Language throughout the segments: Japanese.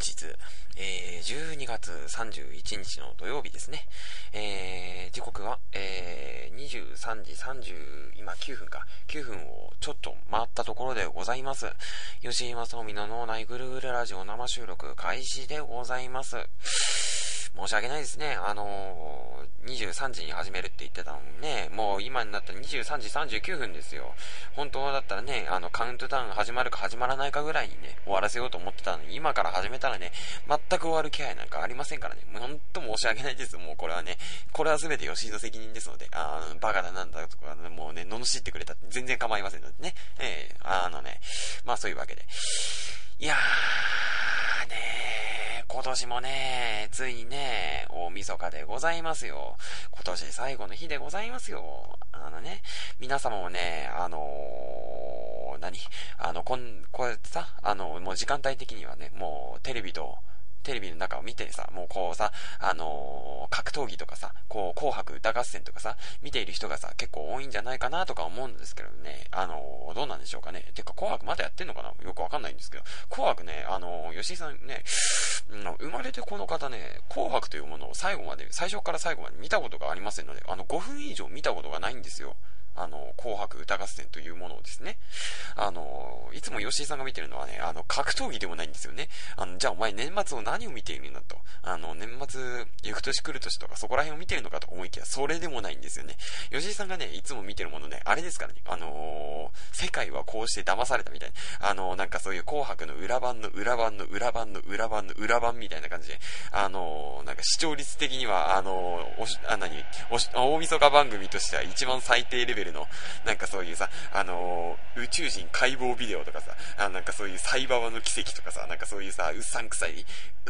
日、えー、12月31日の土曜日ですね。えー、時刻は、えー、23時30、今9分か。9分をちょっと回ったところでございます。吉井正臣の脳内ぐるぐるラジオ生収録開始でございます。申し訳ないですね。あのー、23時に始めるって言ってたのにね、もう今になったら23時39分ですよ。本当だったらね、あの、カウントダウン始まるか始まらないかぐらいにね、終わらせようと思ってたのに、今から始めたらね、全く終わる気配なんかありませんからね、もう本当申し訳ないです。もうこれはね、これは全て吉井の責任ですので、あのバカだなんだとか、もうね、罵ってくれたって全然構いませんのでね、えー、あのね、まあそういうわけで。いやー、ねー今年もね、ついにね、大晦日でございますよ。今年最後の日でございますよ。あのね、皆様もね、あのー、何？あの、こん、こうやってさ、あの、もう時間帯的にはね、もうテレビと、テレビの中を見てさ、もうこうさ、あのー、格闘技とかさ、こう、紅白歌合戦とかさ、見ている人がさ、結構多いんじゃないかなとか思うんですけどね、あのー、どうなんでしょうかね。てか、紅白まだやってんのかな？よくわかんないんですけど、紅白ね、あのー、吉井さんね、生まれてこの方ね、紅白というものを最後まで、最初から最後まで見たことがありませんので、あの、5分以上見たことがないんですよ。あの、紅白歌合戦というものをですね、あの、いつも吉井さんが見てるのはね、あの、格闘技でもないんですよね。あの、じゃあお前年末を何を見ているんだと。あの、年末、行く年来る年とかそこら辺を見てるのかと思いきや、それでもないんですよね。吉井さんがね、いつも見てるものね、あれですからね、あの、世界はこうして騙されたみたいな、あの、なんかそういう紅白の裏版の裏版の裏版の裏版の裏版みたいな感じで、あの、なんか視聴率的には、あのおし、あ、何、おし、大晦日番組としては一番最低レベルの、なんかそういうさ、あの宇宙人解剖ビデオとかさ、あなんかそういうサイババの奇跡とかさ、なんかそういうさ、うっさんくさい、うっ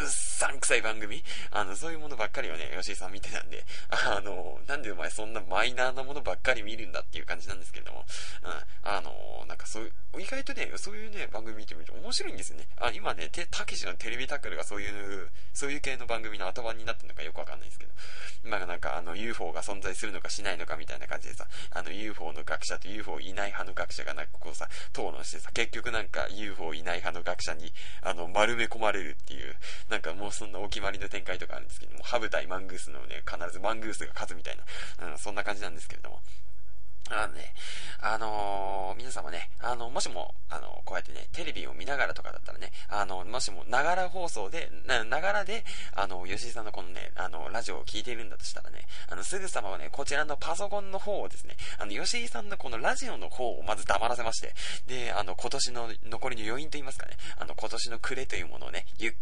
さんくさい番組あの、そういうものばっかりをね、吉井さん見てたんで、あの、なんでお前そんなマイナーなものばっかり見るんだっていう感じなんですけれども、うん、あの、なんかそういう、意外とね、そういうね、番組見てみると面白いんですよね。あ、今ね、たけしのテレビタックルがそういう、そういう系の番組の後番になってるのかよくわかんないんですけど、まあなんかあの UFO が存在するのかしないのかみたいな感じでさ、あの UFO の学者と UFO いない派の学者がなんかこうさ、討論してさ、結局なんか UFO いない派の学者に、あの、丸め込まれるっていう、なんかもうそんなお決まりの展開とかあるんですけども、ハブ対マングースのね、必ずマングースが勝つみたいな、うん、そんな感じなんですけれども。あのね、あのー、皆様ね、あの、もしも、あの、こうやってね、テレビを見ながらとかだったらね、あの、もしも、ながら放送で、な、ながらで、あの、吉井さんのこのね、あの、ラジオを聞いているんだとしたらね、あの、すぐさまはね、こちらのパソコンの方をですね、あの、吉井さんのこのラジオの方をまず黙らせまして、で、あの、今年の残りの余韻と言いますかね、あの、今年の暮れというものをね、ゆっ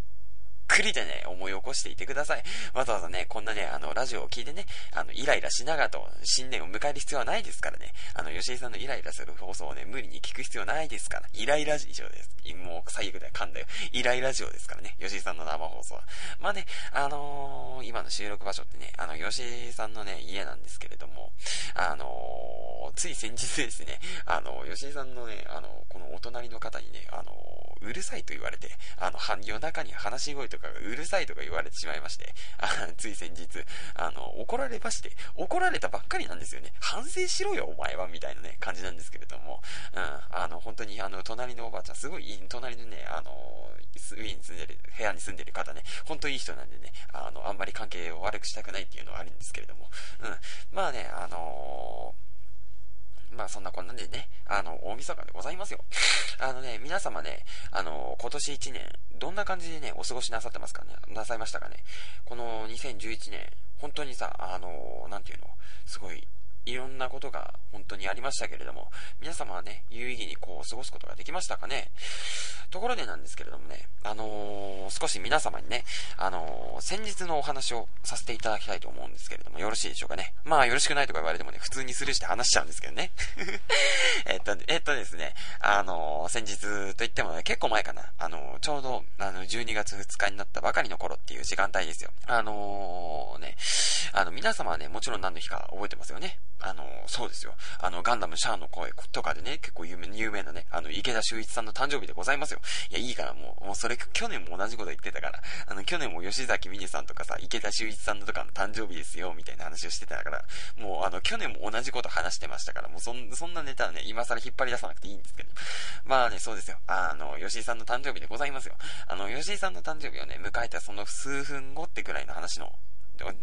くりでね、思い起こしていてください。わざわざね、こんなね、あの、ラジオを聞いてね、あの、イライラしながらと、新年を迎える必要はないですからね。あの、吉井さんのイライラする放送をね、無理に聞く必要ないですから。イライラジオです。もう、最悪で噛んだよ。イライラジオですからね。吉井さんの生放送は。まあね、あのー、今の収録場所ってね、あの、吉井さんのね、家なんですけれども、あのー、つい先日ですね、あの、吉井さんのね、あの、このお隣の方にね、あのうるさいと言われて、あの、夜中に話し声とかがうるさいとか言われてしまいまして、あ つい先日、あの、怒られまして、怒られたばっかりなんですよね。反省しろよ、お前は、みたいなね、感じなんですけれども、うん、あの、本当に、あの、隣のおばあちゃん、すごいいい、隣のね、あの、上に住んでる、部屋に住んでる方ね、本当いい人なんでね、あの、あんまり関係を悪くしたくないっていうのはあるんですけれども、うん、まあね、あのーまあそんなこんなんでね、あの、大晦日でございますよ。あのね、皆様ね、あの、今年1年、どんな感じでね、お過ごしなさってますかね、なさいましたかね？この2011年、本当にさ、あの、なんていうの、すごい、いろんなことが本当にありましたけれども、皆様はね、有意義にこう過ごすことができましたかね？ところでなんですけれどもね、あのー、少し皆様にね、あのー、先日のお話をさせていただきたいと思うんですけれども、よろしいでしょうかね？まあ、よろしくないとか言われてもね、普通にスルーして話しちゃうんですけどね。えっと、えっとですね、あのー、先日と言ってもね、結構前かな、あのちょうど、あの、12月2日になったばかりの頃っていう時間帯ですよ。あのね、あの、皆様はね、もちろん何の日か覚えてますよね。あの、そうですよ。あの、ガンダムシャアの声とかでね、結構有名有名なね、あの、池田修一さんの誕生日でございますよ。いや、いいからもう、もうそれ、去年も同じこと言ってたから、あの、去年も吉崎美音さんとかさ、池田修一さんのとかの誕生日ですよ、みたいな話をしてたから、もう、あの、去年も同じこと話してましたから、もうそん、そんなネタはね、今更引っ張り出さなくていいんですけど。まあね、そうですよ。あの、吉井さんの誕生日でございますよ。あの、吉井さんの誕生日をね、迎えたその数分後ってぐらいの話の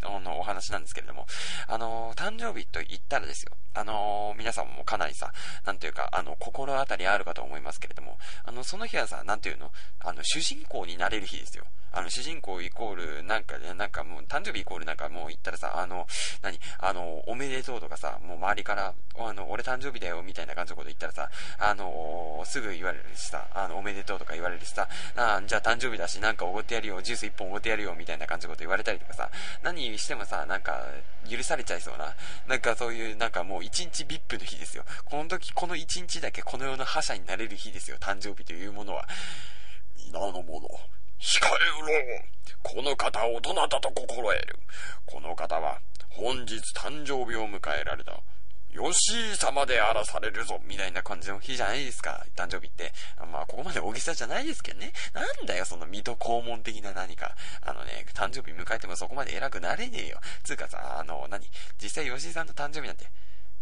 のお話なんですけれども、あのー、誕生日と言ったらですよ、あのー、皆さんもかなりさ、なんていうか、あの、心当たりあるかと思いますけれども、あの、その日はさ、なんていうの、あの、主人公になれる日ですよ。あの、主人公イコール、なんか、なんかもう、誕生日イコールなんかもう言ったらさ、あの、何？あの、おめでとうとかさ、もう周りから、あの、俺誕生日だよ、みたいな感じのこと言ったらさ、あの、すぐ言われるしさ、あの、おめでとうとか言われるしさ、あじゃあ誕生日だし、なんかおごってやるよ、ジュース一本おごってやるよ、みたいな感じのこと言われたりとかさ、何してもさ、なんか、許されちゃいそうな、なんかそういう、なんかもう一日 VIP の日ですよ。この時、この一日だけこの世の覇者になれる日ですよ、誕生日というものは。皆の者、控えろこの方をどなたと心得る。この方は、本日誕生日を迎えられた、吉井様で荒らされるぞみたいな感じの日じゃないですか、誕生日って。まあ、ここまで大げさじゃないですけどね。なんだよ、その水戸黄門的な何か。あのね、誕生日迎えてもそこまで偉くなれねえよ。つうかさ、あの、何？実際吉井さんの誕生日なんて、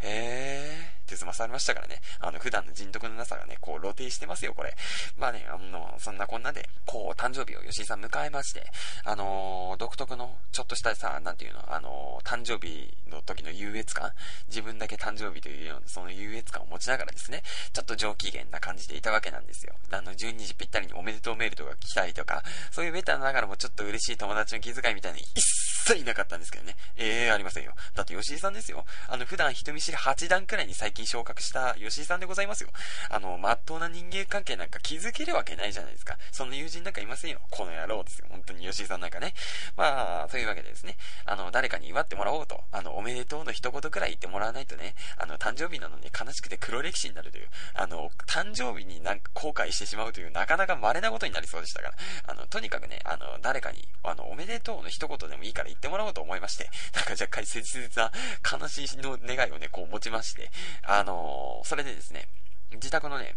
へーって済まされましたからね。あの、普段の人徳のなさがね、こう、露呈してますよ、これ。まあね、あの、そんなこんなで、こう、誕生日を吉井さん迎えまして、あのー、独特の、ちょっとしたさ、なんていうの、あのー、誕生日の時の優越感、自分だけ誕生日というような、その優越感を持ちながらですね、ちょっと上機嫌な感じでいたわけなんですよ。あの、12時ぴったりにおめでとうメールとか来たりとか、そういうベタながらもちょっと嬉しい友達の気遣いみたいな一切なかったんですけどね。ええー、ありませんよ。だって吉井さんですよ。あの、普段人見知り8段くらいに最近昇格した吉井さんでございますよ。あの、まっとうな人間関係なんか築けるわけないじゃないですか。そんな友人なんかいませんよ。この野郎ですよ。本当に吉井さんなんかね。まあ、というわけでですね。あの、誰かに祝ってもらおうと、あの、おめでとうの一言くらい言ってもらわないとね、あの、誕生日なのに悲しくて黒歴史になるという、あの、誕生日になんか後悔してしまうという、なかなか稀なことになりそうでしたから、あの、とにかくね、あの、誰かに、あの、おめでとうの一言でもいいから言ってもらおうと思いまして、なんか若干切実な悲しいの願いをね、こう持ちまして、あのー、それでですね、自宅のね、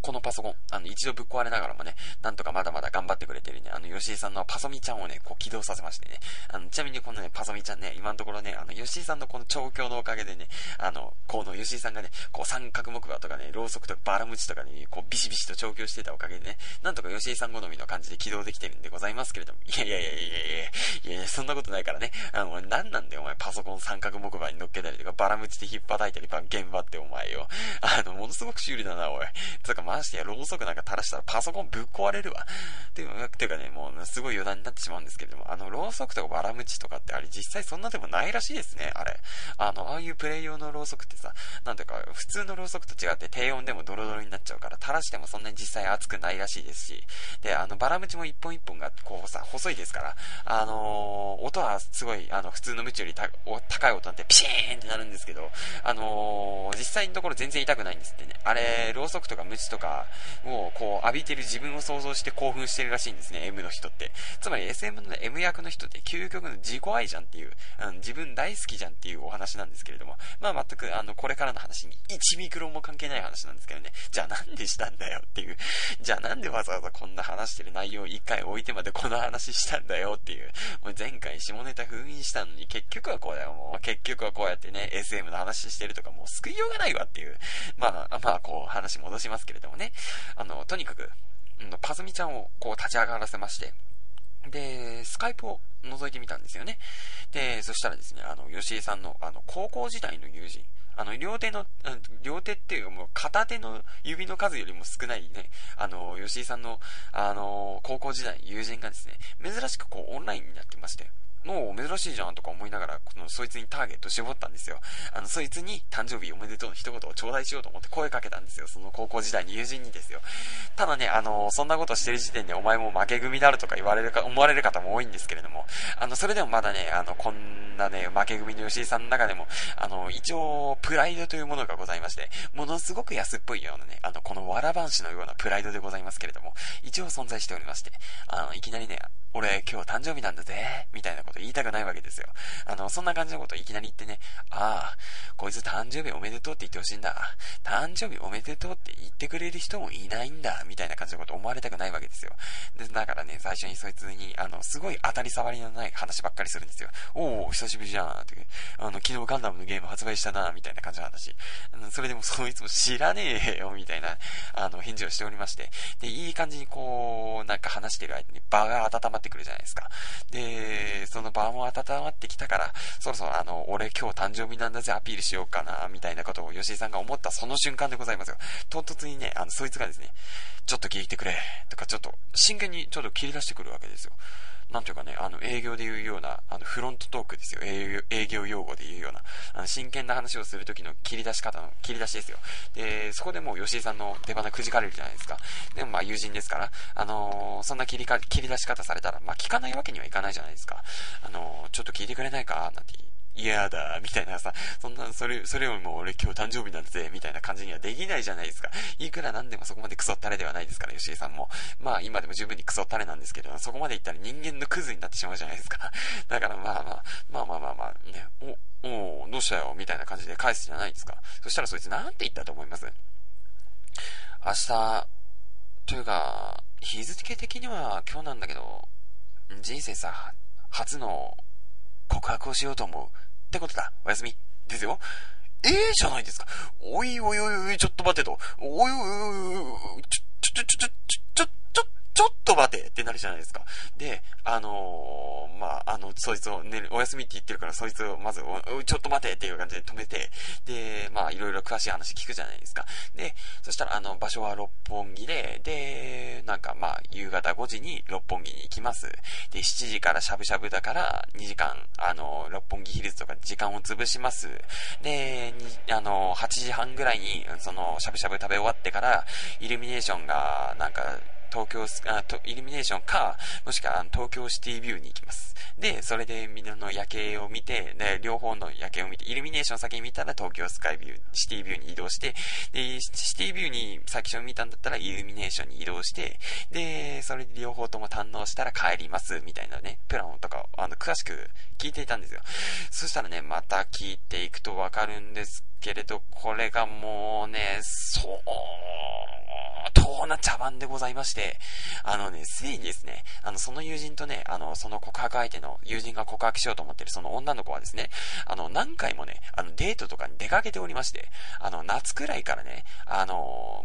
このパソコン、あの、一度ぶっ壊れながらもね、なんとかまだまだ頑張ってくれてるね、あの、吉井さんのパソミちゃんをね、こう起動させましてね、あの、ちなみにこのね、パソミちゃんね、今のところね、あの、吉井さんのこの調教のおかげでね、あの、この吉井さんがね、こう三角木馬とかね、ろうそくとかバラムチとかね、こうビシビシと調教してたおかげでね、なんとか吉井さん好みの感じで起動できてるんでございますけれども、いやいやいやいやいやいやそんなことないからね、あの、なんなんだよお前パソコン三角木馬に乗っけたりとか、バラムチで引っ叩いたり、現場ってお前よ。あの、ものすごく修理だな、おい。つうかましてや、ろうそくなんか垂らしたらパソコンぶっ壊れるわ。っていう、ていうかね、もうすごい余談になってしまうんですけれども、あの、ろうそくとかバラムチとかってあれ実際そんなでもないらしいですね、あれ。あの、ああいうプレイ用のろうそくってさ、なんていうか、普通のろうそくと違って低温でもドロドロになっちゃうから、垂らしてもそんなに実際熱くないらしいですし、で、あの、バラムチも一本一本がこうさ、細いですから、あのー、音はすごい、あの、普通のムチより高い音なってピシーンってなるんですけど、あのー、実際のところ全然痛くないんですってね。あれ、ろうそくとかムチとかをこう浴びてる自分を想像して興奮してるらしいんですね、M の人って。つまり SM の、ね、M 役の人って究極の自己愛じゃんっていう、あの自分大好きじゃんっていうお話なんですけれども、まあ全くあの、これからの話に1ミクロンも関係ない話なんですけどね、じゃあなんでしたんだよっていう、じゃあなんでわざわざこんな話してる内容を1回置いてまでこの話したんだよっていう、もう前回下ネタ封印したのに結局はこうだよ、もう結局はこうやってね、SM の話してるとかもう救いようがないわっていう、まあ、まあこう話戻しますけれども。ね、あの、とにかく、うん、パズミちゃんをこう立ち上がらせまして、で、スカイプを覗いてみたんですよね。で、そしたらですね、あの、吉井さんの、あの、高校時代の友人、あの、両手の、両手っていうかもう片手の指の数よりも少ないね、あの、吉井さんの、あの、高校時代の友人がですね、珍しくこうオンラインになってまして、もう珍しいじゃんとか思いながら、この、そいつにターゲット絞ったんですよ。あの、そいつに誕生日おめでとうの一言を頂戴しようと思って声かけたんですよ。その高校時代に友人にですよ。ただね、あの、そんなことしてる時点でお前も負け組であるとか言われるか、思われる方も多いんですけれども、あの、それでもまだね、あの、こんなね、負け組の吉井さんの中でも、あの、一応、プライドというものがございまして、ものすごく安っぽいようなね、あの、このわらばんしのようなプライドでございますけれども、一応存在しておりまして、あの、いきなりね、俺今日誕生日なんだぜ、みたいなこと言いたくないわけですよ。あの、そんな感じのこといきなり言ってね、ああ、こいつ誕生日おめでとうって言ってほしいんだ。誕生日おめでとうって言ってくれる人もいないんだ、みたいな感じのこと思われたくないわけですよ。で、だからね、最初にそいつに、あの、すごい当たり障りのない話ばっかりするんですよ。おお、久しぶりじゃん、って。あの、昨日ガンダムのゲーム発売したな、みたいな感じの話。それでもそいつも知らねえよ、みたいな、あの、返事をしておりまして。で、いい感じにこう、なんか話してる間に場が温まってくるじゃないですか。で、その場も温まってきたから、そろそろあの、俺今日誕生日なんだぜアピールしようかな、みたいなことを吉井さんが思ったその瞬間でございますよ。唐突にね、あの、そいつがですね、ちょっと聞いてくれ、とかちょっと、真剣にちょっと切り出してくるわけですよ。なんていうかね、あの、営業で言うような、あの、フロントトークですよ。営業用語で言うような、あの、真剣な話をするときの切り出し方の、切り出しですよ。で、そこでもう吉井さんの出花くじかれるじゃないですか。でもまあ友人ですから、あのー、そんな切りか、切り出し方されたら、まあ聞かないわけにはいかないじゃないですか。あのー、ちょっと聞いてくれないかなんて嫌だ、みたいなさ、そんな、それ、それよりも俺今日誕生日なんだぜ、みたいな感じにはできないじゃないですか。いくらなんでもそこまでクソったれではないですから、吉井さんも。まあ今でも十分にクソったれなんですけど、そこまで言ったら人間のクズになってしまうじゃないですか。だからまあまあ、まあまあまあまあ、ね、お、おどうしたよ、みたいな感じで返すじゃないですか。そしたらそいつなんて言ったと思います？明日、というか、日付的には今日なんだけど、人生さ、初の告白をしようと思う。ってことだ。おやすみ。ですよ。ええー、じゃないですか。おいおいおいおい、ちょっと待てと。おいおいおいおい、ちょ、ちょ、ちょ、ちょ、ちょ、っと待てってなるじゃないですか。で、あのー、まあ、あの、そいつをね、お休みって言ってるから、そいつをまず、ちょっと待てっていう感じで止めて、で、まあ、いろいろ詳しい話聞くじゃないですか。で、そしたら、あの、場所は六本木で、で、なんか、まあ、夕方5時に六本木に行きます。で、7時からしゃぶしゃぶだから、2時間、あの、六本木ヒルズとか時間を潰します。で、あの、8時半ぐらいに、その、しゃぶしゃぶ食べ終わってから、イルミネーションが、なんか、東京ス、あと、イルミネーションか、もしくは東京シティビューに行きます。で、それでみんなの夜景を見て、で、両方の夜景を見て、イルミネーション先に見たら東京スカイビュー、シティビューに移動して、で、シティビューに先初見たんだったらイルミネーションに移動して、で、それで両方とも堪能したら帰ります、みたいなね、プランとか、あの、詳しく聞いていたんですよ。そしたらね、また聞いていくとわかるんですけれど、これがもうね、そう、当な茶番でございまして、あのね、すでにですね、あの、その友人とね、あの、その告白相手の友人が告白しようと思ってるその女の子はですね、あの、何回もね、あの、デートとかに出かけておりまして、あの、夏くらいからね、あの、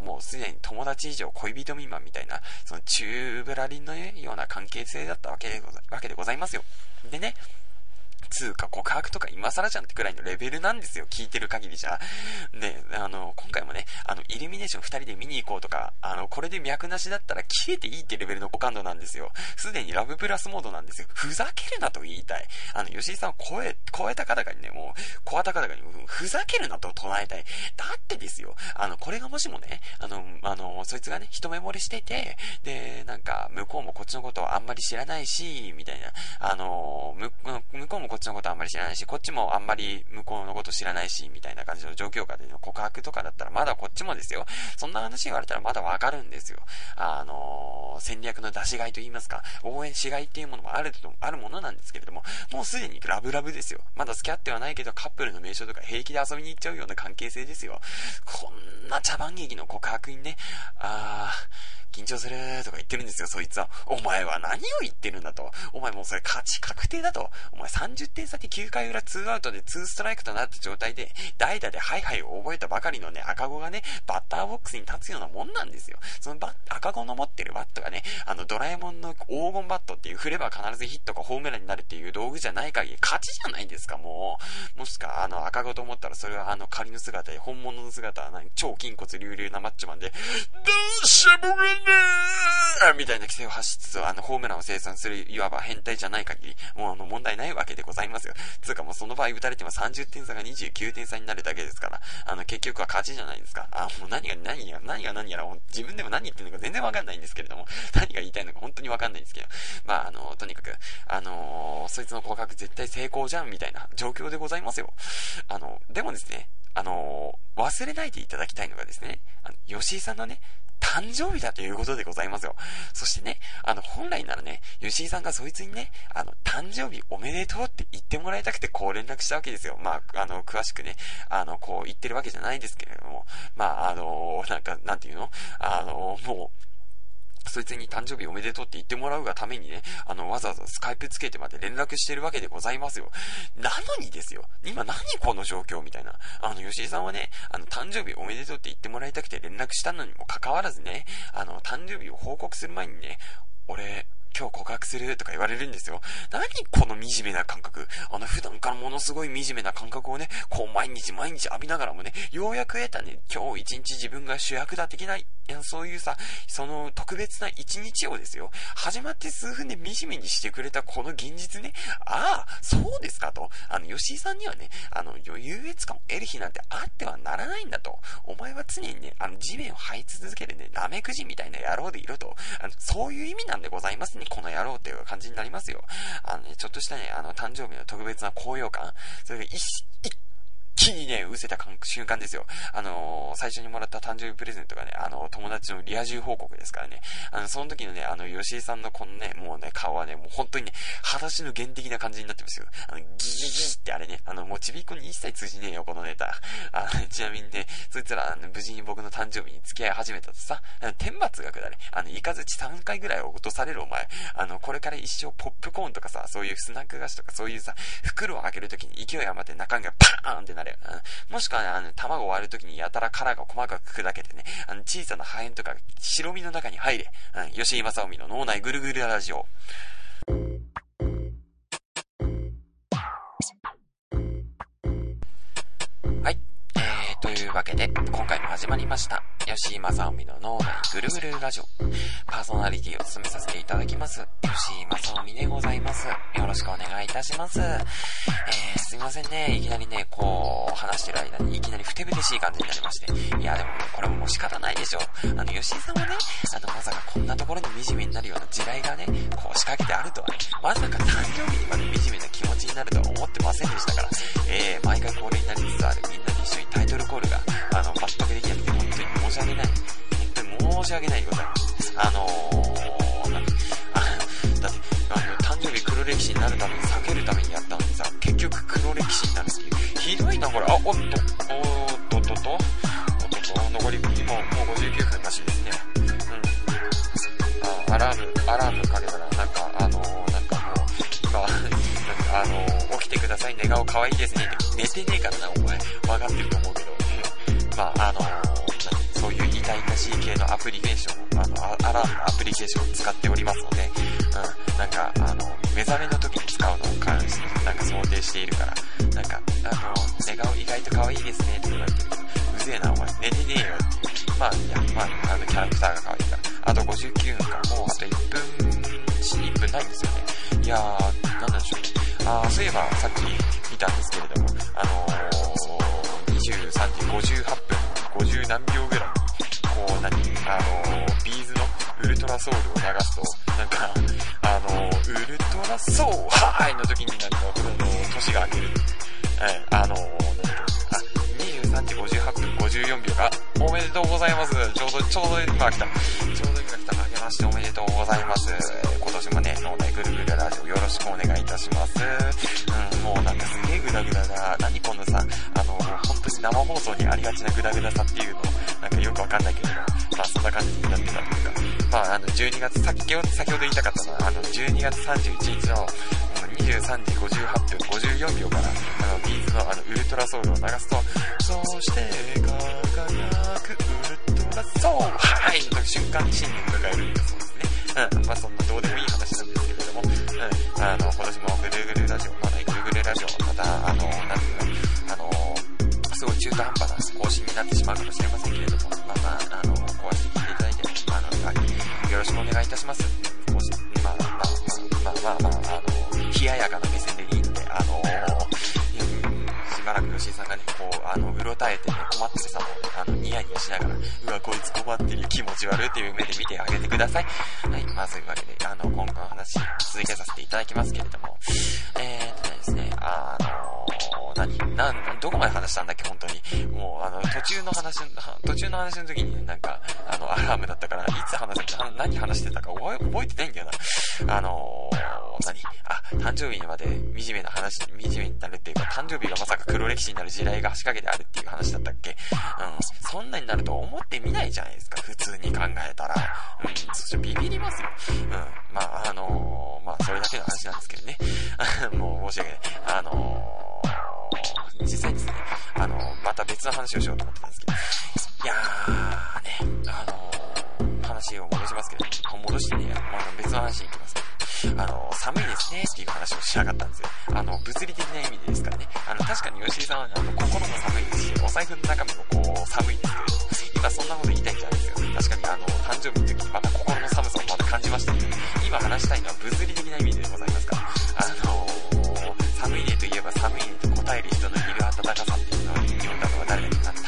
もうすでに友達以上恋人未満みたいな、その中ぶらりんのような関係性だったわけでござわけでございますよ。でね、つうか告白とか今更じゃんってくらいのレベルなんですよ。聞いてる限りじゃ。で、あの、今回もね、あの、イルミネーション二人で見に行こうとか、あの、これで脈なしだったら消えていいってレベルの好感度なんですよ。すでにラブプラスモードなんですよ。ふざけるなと言いたい。あの、吉井さんを超え、超えた方がにね、もう、超た方がに、ふざけるなと唱えたい。だってですよ、あの、これがもしもね、あの、あの、そいつがね、一目惚れしてて、で、なんか、向こうもこっちのことをあんまり知らないし、みたいな、あの、向こうもこっちのことあんまり知らないし、こっちもあんまり向こうのこと知らないし、みたいな感じの状況下での告白とかだったら、まだこっちもですよ。そんな話言われたらまだわかるんですよ。あのー、戦略の出しがいと言いますか、応援しがいっていうものもあると、あるものなんですけれども、もうすでにラブラブですよ。まだ付き合ってはないけど、カップルの名称とか平気で遊びに行っちゃうような関係性ですよ。こんな茶番劇の告白にね、あー、緊張するとか言ってるんですよ、そいつは。お前は何を言ってるんだと。お前もうそれ勝ち確定だと。お前30点差で9回裏2アウトで2ストライクとなった状態で、代打でハイハイを覚えたばかりのね、赤子がね、バッターボックスに立つようなもんなんですよ。そのバ赤子の持ってるバットがね、あのドラえもんの黄金バットっていう振れば必ずヒットかホームランになるっていう道具じゃない限り勝ちじゃないですか、もう。もしか、あの赤子と思ったらそれはあの仮の姿で本物の姿は何超筋骨隆々なマッチョマンで、どうしようもがねーみたいな規制を発しつつ、あの、ホームランを生産する、いわば変態じゃない限り、もうあの、問題ないわけでございますございますよ。つうかもうその場合打たれても30点差が29点差になるだけですから、あの、結局は勝ちじゃないですか。あ、もう何が何や、何が何やら、自分でも何言ってるのか全然わかんないんですけれども、何が言いたいのか本当にわかんないんですけど、まあ、あの、とにかく、あのー、そいつの告白絶対成功じゃん、みたいな状況でございますよ。あの、でもですね、あのー、忘れないでいただきたいのがですね、あの、吉井さんのね、誕生日だということでございますよ。そしてね、あの、本来ならね、吉井さんがそいつにね、あの、誕生日おめでとうって言ってもらいたくてこう連絡したわけですよ。まあ、あの、詳しくね、あの、こう言ってるわけじゃないですけれども、まあ、あの、なんか、なんていうの？あの、もう、そいつに誕生日おめでとうって言ってもらうがためにね、あの、わざわざスカイプつけてまで連絡してるわけでございますよ。なのにですよ。今何この状況みたいな。あの、吉井さんはね、あの、誕生日おめでとうって言ってもらいたくて連絡したのにもかかわらずね、あの、誕生日を報告する前にね、俺、今日告白するとか言われるんですよ。何この惨めな感覚。あの普段からものすごい惨めな感覚をね、こう毎日毎日浴びながらもね、ようやく得たね、今日一日自分が主役だ的な、いや、そういうさ、その特別な一日をですよ、始まって数分で惨めにしてくれたこの現実ね、ああ、そうですかと。あの、吉井さんにはね、あの、優越感を得る日なんてあってはならないんだと。お前は常にね、あの、地面を這い続けるね、ナメクジみたいな野郎でいろと。あの、そういう意味なんでございますね、この野郎っていう感じになりますよ。あのね、ちょっとしたね、あの、誕生日の特別な高揚感、それが一、一気にね、失せた瞬間ですよ。あのー、最初にもらった誕生日プレゼントがね、あの、友達のリア充報告ですからね。あの、その時のね、あの、吉井さんのこのね、もうね、顔はね、もう本当にね、裸足の原的な感じになってますよ。あの、ギギギってあれね、あの、もうちびっこに一切通じねえよ、このネタ。あの、ちなみにね、そいつら、あの、無事に僕の誕生日に付き合い始めたとさ、天罰学だね。あの、イカズチ3回ぐらい落とされるお前。あの、これから一生ポップコーンとかさ、そういうスナック菓子とかそういうさ、袋を開けるときに勢い余って中身がパーンってなる。もしくはね、あの、卵を割るときにやたら殻が細かく砕けてね、あの、小さな破片とか白身の中に入れ。うん、吉井正臣の脳内ぐるぐるラジオ。いうわけで、今回も始まりました。吉井正臣の脳内ぐるぐるラジオ。パーソナリティを務めさせていただきます。吉井正臣でございます。よろしくお願いいたします。えー、すいませんね。いきなりね、こう、話してる間にいきなりふてぶてしい感じになりまして。いや、でもね、これも仕方ないでしょう。あの、吉井さんはね、あの、まさかこんなところに惨めになるような地雷がね、こう仕掛けてあるとはね、まさか誕生日にまで惨めな気持ちになるとは思ってませんでしたから、えー、毎回恒例になりつつあるみんな一緒にタイトルコールが、あの、全くできなくて本当に申し訳ない。本当に申し訳ないでございます。あのー、なんだって、あの、誕生日黒歴史になるために避けるためにやったのにさ、結局黒歴史になるっていう。ひどいな、これ。あ、おっと、おっとっとっと、おっとっと、残り、今、もう59分らしいですね。うん。あ、アラーム、アラームかけたら、なんか、あのー、なんかもう、今、なんか、あのー、起きてください、寝顔可愛いですねって、寝てねえからな、お前。わかってると思うけど。まあ、あのー、そういう痛々しい系のアプリケーション、あの、アラームのアプリケーションを使っておりますので、うん、なんか、あの、目覚めの時に使うのを関して、なんか想定しているから、なんか、あの、寝顔意外と可愛いですねって言われてるけど、うぜえな、お前、寝てねえよっていう。まあ、いや、まあ、あの、キャラクターが可愛いから。あと59分か、もうあと1分、1分ないんですよね。いやー、なんでしょう。あー、そういえば、さっき見たんですけれども、あのー、58分、50何秒ぐらいに、こう、何、あの、ビーズのウルトラソウルを流すと、なんか、あの、ウルトラソウはーいの時になんか、あの、年が明ける。え、あの、なんだっけ、あ、23時58分54秒か。おめでとうございます。ちょうど、ちょうど今来た。ちょうど今来た。あげましておめでとうございます。今年もね、脳内ぐるぐるラジオよろしくお願いいたします。うん、もうなんかすげえグダグダな、何このさ、あの、生放送にありがちなグダグダさっていうの、なんかよくわかんないけど、まあそんな感じになってたというか、まああの、12月、さっき、先ほど言いたかったのは、あの、12月31日の、23時58分54秒から、あの、ビーズのあの、ウルトラソウルを流すと、そして輝くウルトラソウルはいの瞬間に新年を迎えるんだそうですね。うん、まあそんなどうでもいい話なんですけれども、うん、あの、今年もぐるぐるラジオ、まだぐるぐるラジオ、また、中途半端な更新になってしまうかもしれませんけれども、まあまあ、あの、こうしていただいて、あの、はい、よろしくお願いいたします。こうし、まあまあまあ、まあまあまあ、あの、冷ややかな目線でいいので、あの、しばらく吉井さんがね、こう、あの、うろたえてね、困ってるさも、あの、ニヤニヤしながら、うわ、こいつ困ってる気持ち悪いっていう目で見てあげてください。はい、まあそういうわけで、あの、今回の話、続けさせていただきますけれども、まで話したんだっけ、本当に。もう、あの、途中の話、途中の話の時に、なんか、あの、アラームだったから、いつ話せた、何話してたか覚え覚えてないんだよな。あのー、何？あ、誕生日にまで惨めな話、惨めになるっていうか、誕生日がまさか黒歴史になる時代が足掛けであるっていう話だったっけ？うん。そんなになると思ってみないじゃないですか、普通に考えたら。うん、そしてビビりますよ。うん。まあ、あのー、まあ、それだけの話なんですけどね。もう申し訳ない。あのー、実際ですね、あの、また別の話をしようと思ってたんですけど、いやー、ね、あの、話を戻しますけど、ね戻してね、まあ、別の話に行きますけど、あの、寒いですねっていう話をしやがったんですよ。あの、物理的な意味でですからね。あの、確かに吉井さんは、あの、心も寒いですし、お財布の中身もこう、寒いですけど、今そんなこと言いたいんじゃないですよ。確かにあの、誕生日の時にまた心の寒さをまた感じましたけど、今話したいのは物理的な意味でございますから、あの寒いねといえば寒いねと答える人の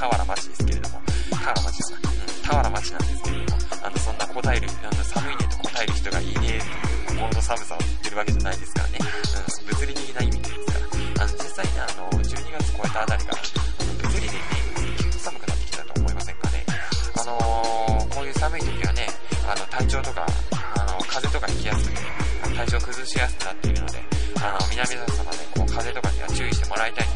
だっけな、田原町ですけれども、田原町だな。うん、田原町なんですけれども、あの、そんな答える、あの、寒いねと答える人がいねえという心の寒さを言ってるわけじゃないですからね。うん、物理的な意味でですから。あの、実際にあの、12月超えたあたりが、物理的に急に寒くなってきたと思いませんかね。あのー、こういう寒い時はね、あの、体調とか、あの、風邪とかひきやすくて、体調崩しやすくなっているので、あの、南里様ね、こう、風邪とかには注意してもらいたい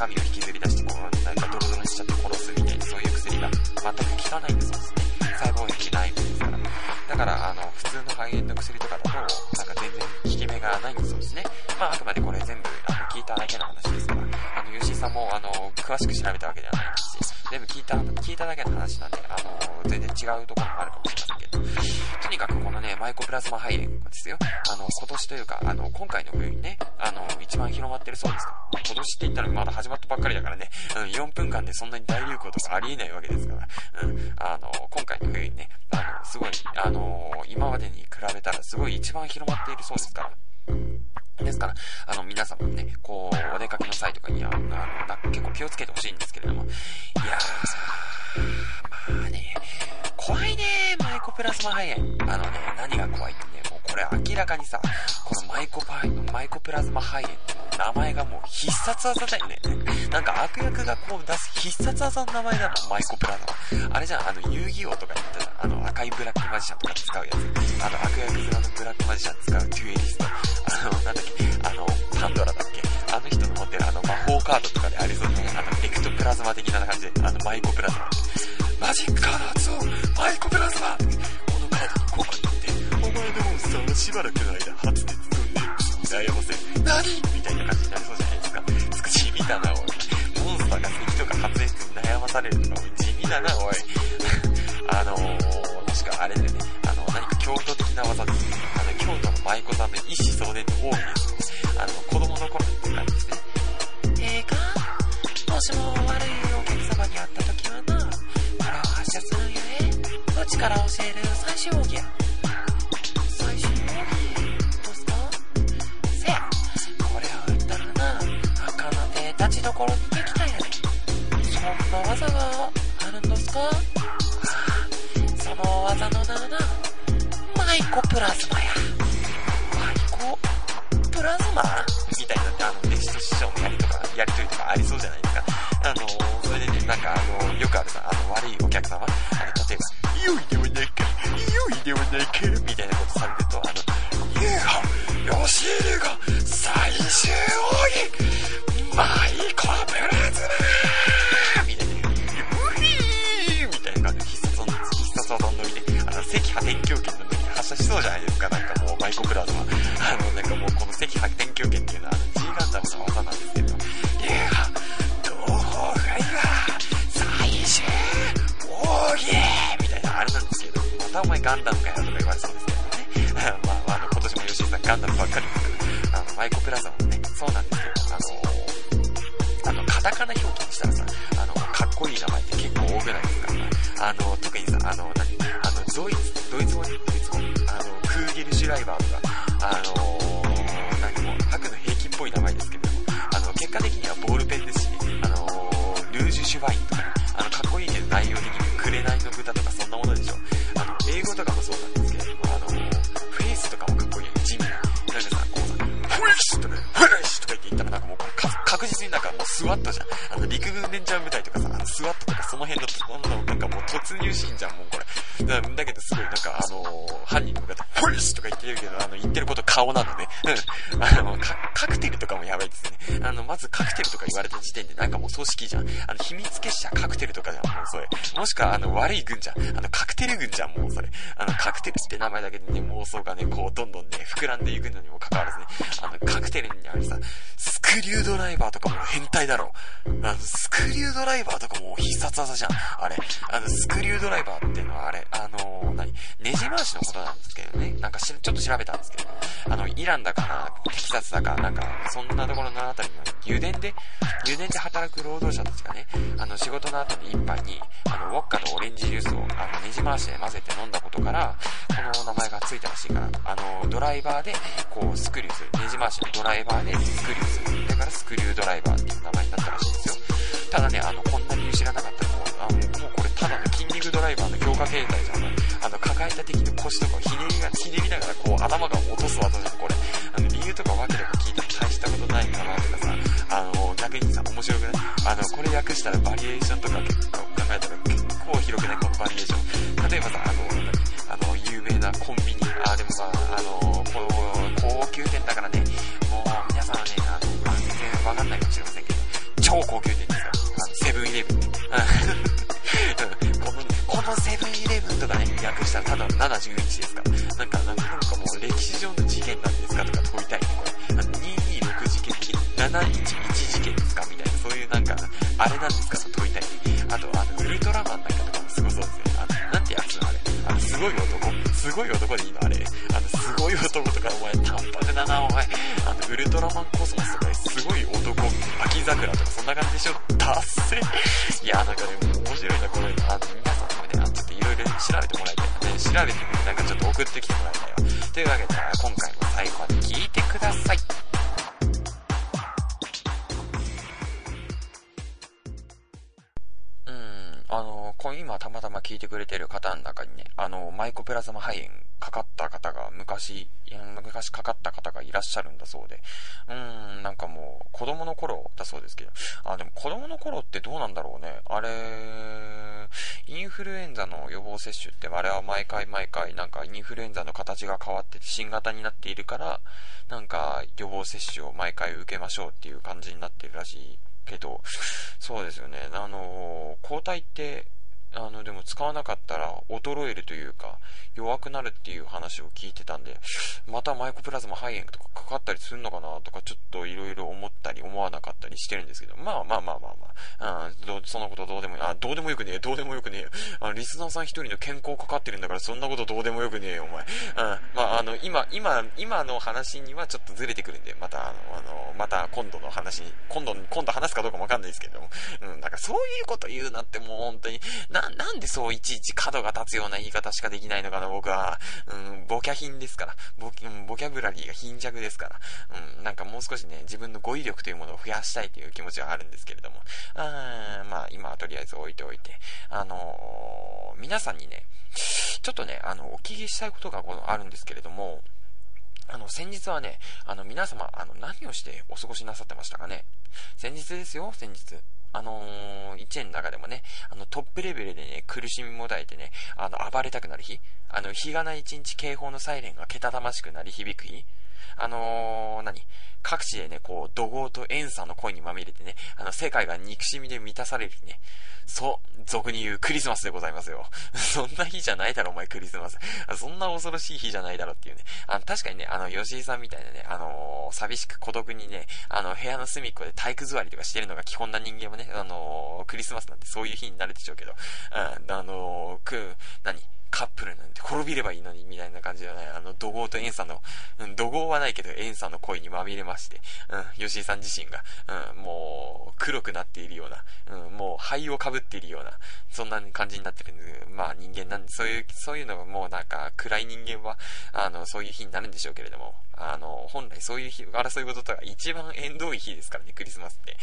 最近中身を引きずり出して、こう、なんかドロドロにしちゃって殺すみたいな、そういう薬が全く効かないんだそうですね。細胞壁ないんですから。だから、あの、普通の肺炎の薬とかだと、なんか全然効き目がないんだそうですね。まあ、あくまでこれ全部、あの、聞いただけの話ですから、あの、吉井さんも、あの、詳しく調べたわけではないですし、全部聞いた、聞いただけの話なんで、あの、全然違うところもあるかもしれませんけど、とにかくこのね、マイコプラズマ肺炎ですよ。あの、今年というか、あの、今回の冬にね、あの、一番広まってるそうですから。今年って言ったらまだ始まったばっかりだからね、うん、4分間でそんなに大流行とかありえないわけですから、うん、あの、今回の冬にね、あの、すごい、あの、今までに比べたらすごい一番広まっているそうですから、ですから、あの、皆様もね、こう、お出かけの際とかには、あの、な結構気をつけてほしいんですけれども、いやー、まあね、怖いね、マイコプラズマ肺炎。あのね、何が怖いってね、これ明らかにさ、このマイコパイ、マイコプラズマ肺炎って名前がもう必殺技だよね。なんか悪役がこう出す必殺技の名前だもん、マイコプラズマ。あれじゃん、あの、遊戯王とか言ったじゃん。あの、赤いブラックマジシャンとか使うやつ。あの、悪役面のブラックマジシャン使うデュエリスト。あの、なんだっけ、あの、パンドラだっけあの人の持ってるあの魔法カードとかでありそうね。あの、エクトプラズマ的な感じで、あの、マイコプラズマ。マジックカード発動マイコプラズマこのカードに効果前のモンスターがしばらくの間、発熱とネックスに悩ませ、何みたいな感じになりそうじゃないですか。つく地味だな、おい。モンスターが敵とか発熱に悩まされるとか、おい地味だな、おい。あのー、確かあれだよね。あの、何か京都的な技です。あの、京都の舞妓さんの一子相伝の多いかあの、悪い軍じゃん。あの、カクテル軍じゃん、もうそれ。あの、カクテルって名前だけでね、妄想がね、こう、どんどんね、膨らんでいくのにもかかわらずね、あの、カクテルにあるさ、スクリュードライバーとかも変態だろ。あの、スクリュードライバーとかも必殺技じゃん。あれ。あの、スクリュードライバーっていうのはあれ、あのー、何？ネジ回しのことなんですけどね。なんかし、ちょっと調べたんですけど、あの、イランだかな、テキサスだか、なんか、そんなところのあたりの油田で、油田で働く労働者たちがね、あの、仕事の後に一杯に、あの、ウォッカとオレンジジュースを、あの、ネジ回しで混ぜて飲んだことから、この名前がついたらしいから、あの、ドライバーで、こう、スクリューする。ネジ回しのドライバーでスクリューする。だからスクリュードライバーっていう名前になったらしいですよ。ただね、あの、こんな理由知らなかったらもう、あの、もうこれただの筋肉ドライバーの強化形態じゃん。あの、抱えた敵の腰とかをひねりが、ひねりながらこう、頭が落とす技じゃん、これ。あの、理由とかわけとか聞いても大したことないかなとかさ、あの、逆にさ、面白くない？あの、これ訳したらバリエーションとか結構考えたら結構広くない？このバリエーション。例えばさ、あの、あの、有名なコンビニ、あ、でもさ、あの、こう、高級店だからね、もう、皆さんはね、あの、全然わかんないかもしれませんけど、超高級店ですよ。セブンイレブン。この、このセブンイレブンとかね、訳したらただの71ですから。なんか、なんかもう歴史上の接種ってあれは毎回毎回なんかインフルエンザの形が変わってて新型になっているから、なんか予防接種を毎回受けましょうっていう感じになってるらしいけど、そうですよね。あの、抗体って、あの、でも使わなかったら衰えるというか、弱くなるっていう話を聞いてたんで、またマイコプラズマ肺炎とかかかったりするのかなとか、ちょっといろいろ思ったり思わなかったりしてるんですけど、まあまあまあまあまあ、うん、そんなことどうでもいい。あ、どうでもよくねえ、どうでもよくねえよ。あ、リスナーさん一人の健康かかってるんだから、そんなことどうでもよくねえよ、お前。うん、まああの、今、今、今の話にはちょっとずれてくるんで、また、あの、あの、また今度の話に、今度、今度話すかどうかもわかんないですけども、うん、だからそういうこと言うなってもう本当に、ななんでそういちいち角が立つような言い方しかできないのかな、僕は。うん、ボキャ品ですから。ボキ、ボキャブラリーが貧弱ですから。うん、なんかもう少しね、自分の語彙力というものを増やしたいという気持ちはあるんですけれども。あまあ、今はとりあえず置いておいて。あのー、皆さんにね、ちょっとね、あの、お聞きしたいことがこのあるんですけれども、あの、先日はね、あの、皆様、あの、何をしてお過ごしなさってましたかね？先日ですよ、先日。あのー、1年の中でもね、あの、トップレベルでね、苦しみもだえてね、あの、暴れたくなる日。あの、日がない一日警報のサイレンがけたたましくなり響く日。あのー、何？各地でね、こう、怒号と怨嗟の声にまみれてね、あの、世界が憎しみで満たされるね。そう、俗に言うクリスマスでございますよ。そんな日じゃないだろ、お前クリスマス。そんな恐ろしい日じゃないだろっていうね。あの、確かにね、あの、吉井さんみたいなね、あのー、寂しく孤独にね、あの、部屋の隅っこで体育座りとかしてるのが基本な人間もね、あのー、クリスマスなんてそういう日になるでしょうけど、うん、あのー、く、何？カップルなんて滅びればいいのに、みたいな感じでね、あの、怒号とエンさんの、うん、怒号はないけど、エンさんの恋にまみれまして、うん、吉井さん自身が、うん、もう、黒くなっているような、うん、もう、灰をかぶっているような、そんな感じになってるんで、まあ人間なんで、そういう、そういうのがもうなんか、暗い人間は、あの、そういう日になるんでしょうけれども、あの、本来そういう日、争い事とか一番縁遠い日ですからね、クリスマスって。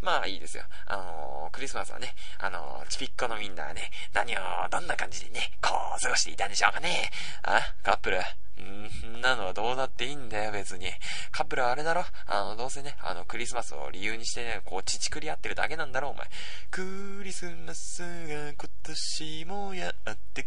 まあいいですよ。あの、クリスマスはね、あの、ちびっこのみんなはね、何を、どんな感じでね、こう過ごしていたんでしょうかね。あ、カップル。んなのはどうだっていいんだよ、別に。カップルはあれだろあの、どうせね、あの、クリスマスを理由にしてね、こう、ちちくり合ってるだけなんだろ、お前。クリスマスが今年もやって。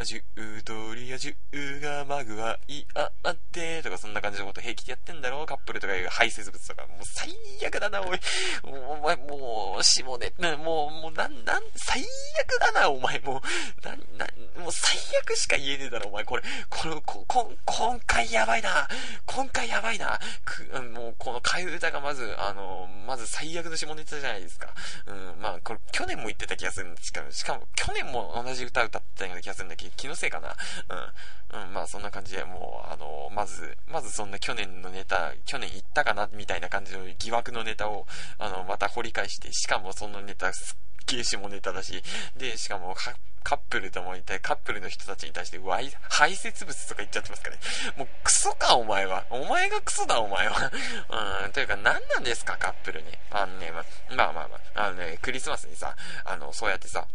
リア充とリア充がマグはいあって、とかそんな感じのこと平気でやってんだろカップルとかいう排泄物とか。もう最悪だな、おい。お前、もう、下ね、もう、もう、なん、なん、最悪だな、お前。もう、な、な、もう最悪しか言えねえだろ、お前。これ、この、こ、こ、今回やばいな。今回やばいな。く、もう、この替え歌がまず、あの、まず最悪の下ネタじゃないですか。うん、まあ、これ、去年も言ってた気がするんですけど、しかも、去年も同じ歌歌ってたような気がするんだけど、気のせいかな。うん。うん、まあ、そんな感じで、もう、あの、ままず、まずそんな去年のネタ、去年言ったかな、みたいな感じの疑惑のネタを、あの、また掘り返して、しかもそのネタ、すっげえ下ネタだし、で、しかも、カップルともいて、カップルの人たちに対して、わい、排泄物とか言っちゃってますかね。もうクソか、お前は。お前がクソだ、お前は。うん、というか、何なんですか、カップルね。あのね、まあまあまあ、あのね、クリスマスにさ、あの、そうやってさ、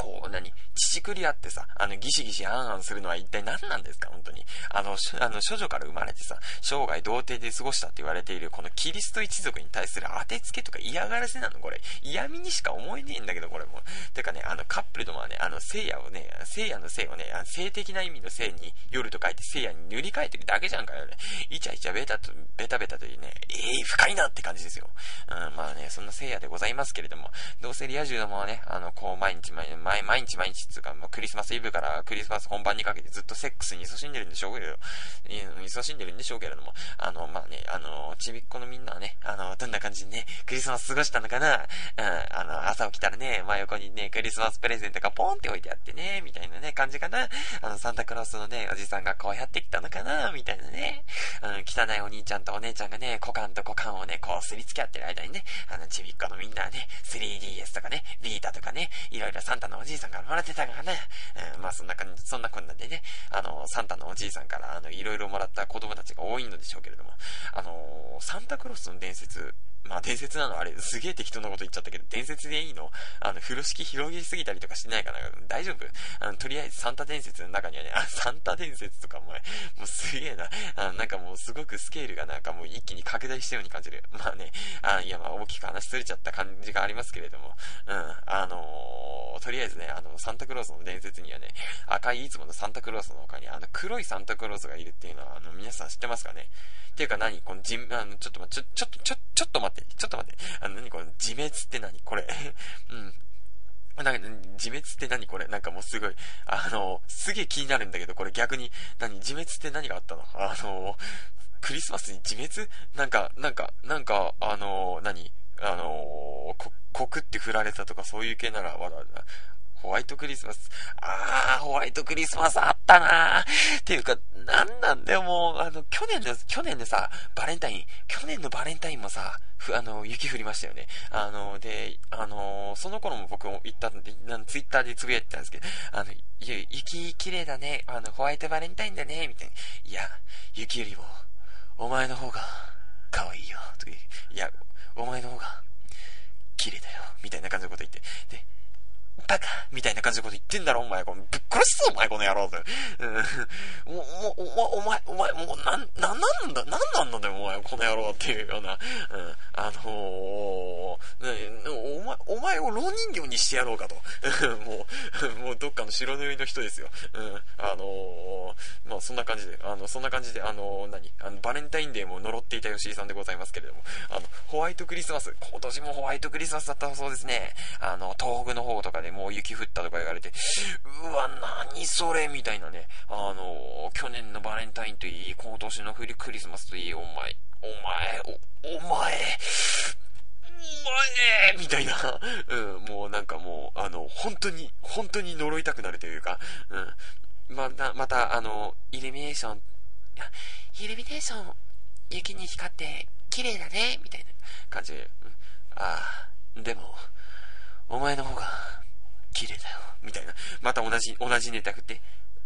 こう、何？乳くり合ってさ、あの、ギシギシあんあんするのは一体何なんですか？本当に。あの、あの、処女から生まれてさ、生涯童貞で過ごしたって言われている、このキリスト一族に対する当てつけとか嫌がらせなの？これ。嫌味にしか思えねえんだけど、これも。てかね、あの、カップルともはね、あの、聖夜をね、聖夜の聖をね、あの性的な意味の聖に、夜と書いて聖夜に塗り替えてるだけじゃんかよね。イチャイチャベタと、ベタベタというね、ええー、深いなって感じですよ。うん、まあね、そんな聖夜でございますけれども、どうせリア充どもはね、あの、こう、毎日毎日、毎日毎日っていうか、もう、クリスマスイブからクリスマス本番にかけてずっとセックスに勤しんでるんでしょうけど、勤しんでるんでしょうけれども、あの、まあね、あの、ちびっこのみんなはね、あの、どんな感じでね、クリスマス過ごしたのかなうん、あの、朝起きたらね、真横にね、クリスマスプレゼントがポンって置いてあってね、みたいなね、感じかな。あの、サンタクロースのね、おじさんがこうやってきたのかなみたいなね。うん、汚いお兄ちゃんとお姉ちゃんがね、股間と股間をね、こうすりつけ合ってる間にね、あの、ちびっこのみんなはね、3DS とかね、ビータとかね、いろいろサンタのおじいさんからもらってたからね、うん、まあそんな感じ、そんなこんなでね、あの、サンタのおじいさんから、あの、いろいろもらった子供たちが多いのでしょうけれども、あの、サンタクロースの伝説、まあ伝説なのあれ、すげえ適当なこと言っちゃったけど、伝説でいいの？あの、風呂敷広げすぎたりとかしてないかな？大丈夫？あの、とりあえずサンタ伝説の中にはね、あ、サンタ伝説とかも、もうすげえな。あなんかもうすごくスケールがなんかもう一気に拡大したように感じる。まあね、あいやまあ大きく話しすれちゃった感じがありますけれども、うん、あのー、とりあえずね、あの、サンタクロースの伝説にはね、赤いいつものサンタクロースの他に、あの、黒いサンタクロースがいるっていうのは、あの、皆さん知ってますかね？っていうか何？このじ、あの、ちょっと待って、ちょ、ちょ、ちょ、ちょっと待って、ちょっと待って。あの、何この自滅って何？これ。うん。なんか、自滅って何これ？なんかもうすごい、あの、すげえ気になるんだけど、これ逆に、何？自滅って何があったの？あの、クリスマスに自滅？なんか、なんか、なんか、あの、何？あの、こ、告って振られたとかそういう系ならまだ、ホワイトクリスマス。あー、ホワイトクリスマスあったなー。っていうか、なんなんだよ、もう、あの、去年の、去年でさ、バレンタイン、去年のバレンタインもさ、ふ、あの、雪降りましたよね。あの、で、あの、その頃も僕も言ったんで、なんツイッターでつぶやいてたんですけど、あの、雪綺麗だね、あの、ホワイトバレンタインだね、みたいな。いや、雪よりも、お前の方が、可愛いよ、といや、お前の方が、綺麗だよ、みたいな感じのこと言って。で、バカみたいな感じのこと言ってんだろ、お前。こぶっ殺すぞ、お前、この野郎。うん。もう、もう、お前、お前、もう、なん、なんなんだ、なんなんだよ、お前、この野郎っていうような、うん。あのー、お前、お前を老人形にしてやろうかと。もう、もうどっかの白塗りの人ですよ。うん。あのー、まあ、そんな感じで、あの、そんな感じで、あのー、何？あの、バレンタインデーも呪っていた吉井さんでございますけれども、あの、ホワイトクリスマス、今年もホワイトクリスマスだったそうですね。あの、東北の方とかでもう雪降ったとか言われて、うわ、何それみたいなね。あの、去年のバレンタインといい、今年のクリスマスといい、お前、お前、お、お前、お前みたいな、うん、もうなんかもう、あの、本当に、本当に呪いたくなるというか、うん。また、また、あの、イルミネーション、イルミネーション、雪に光って綺麗だね、みたいな感じで、うん、ああ、でも、お前の方が綺麗だよ、みたいな。また同じ、同じネタ振って、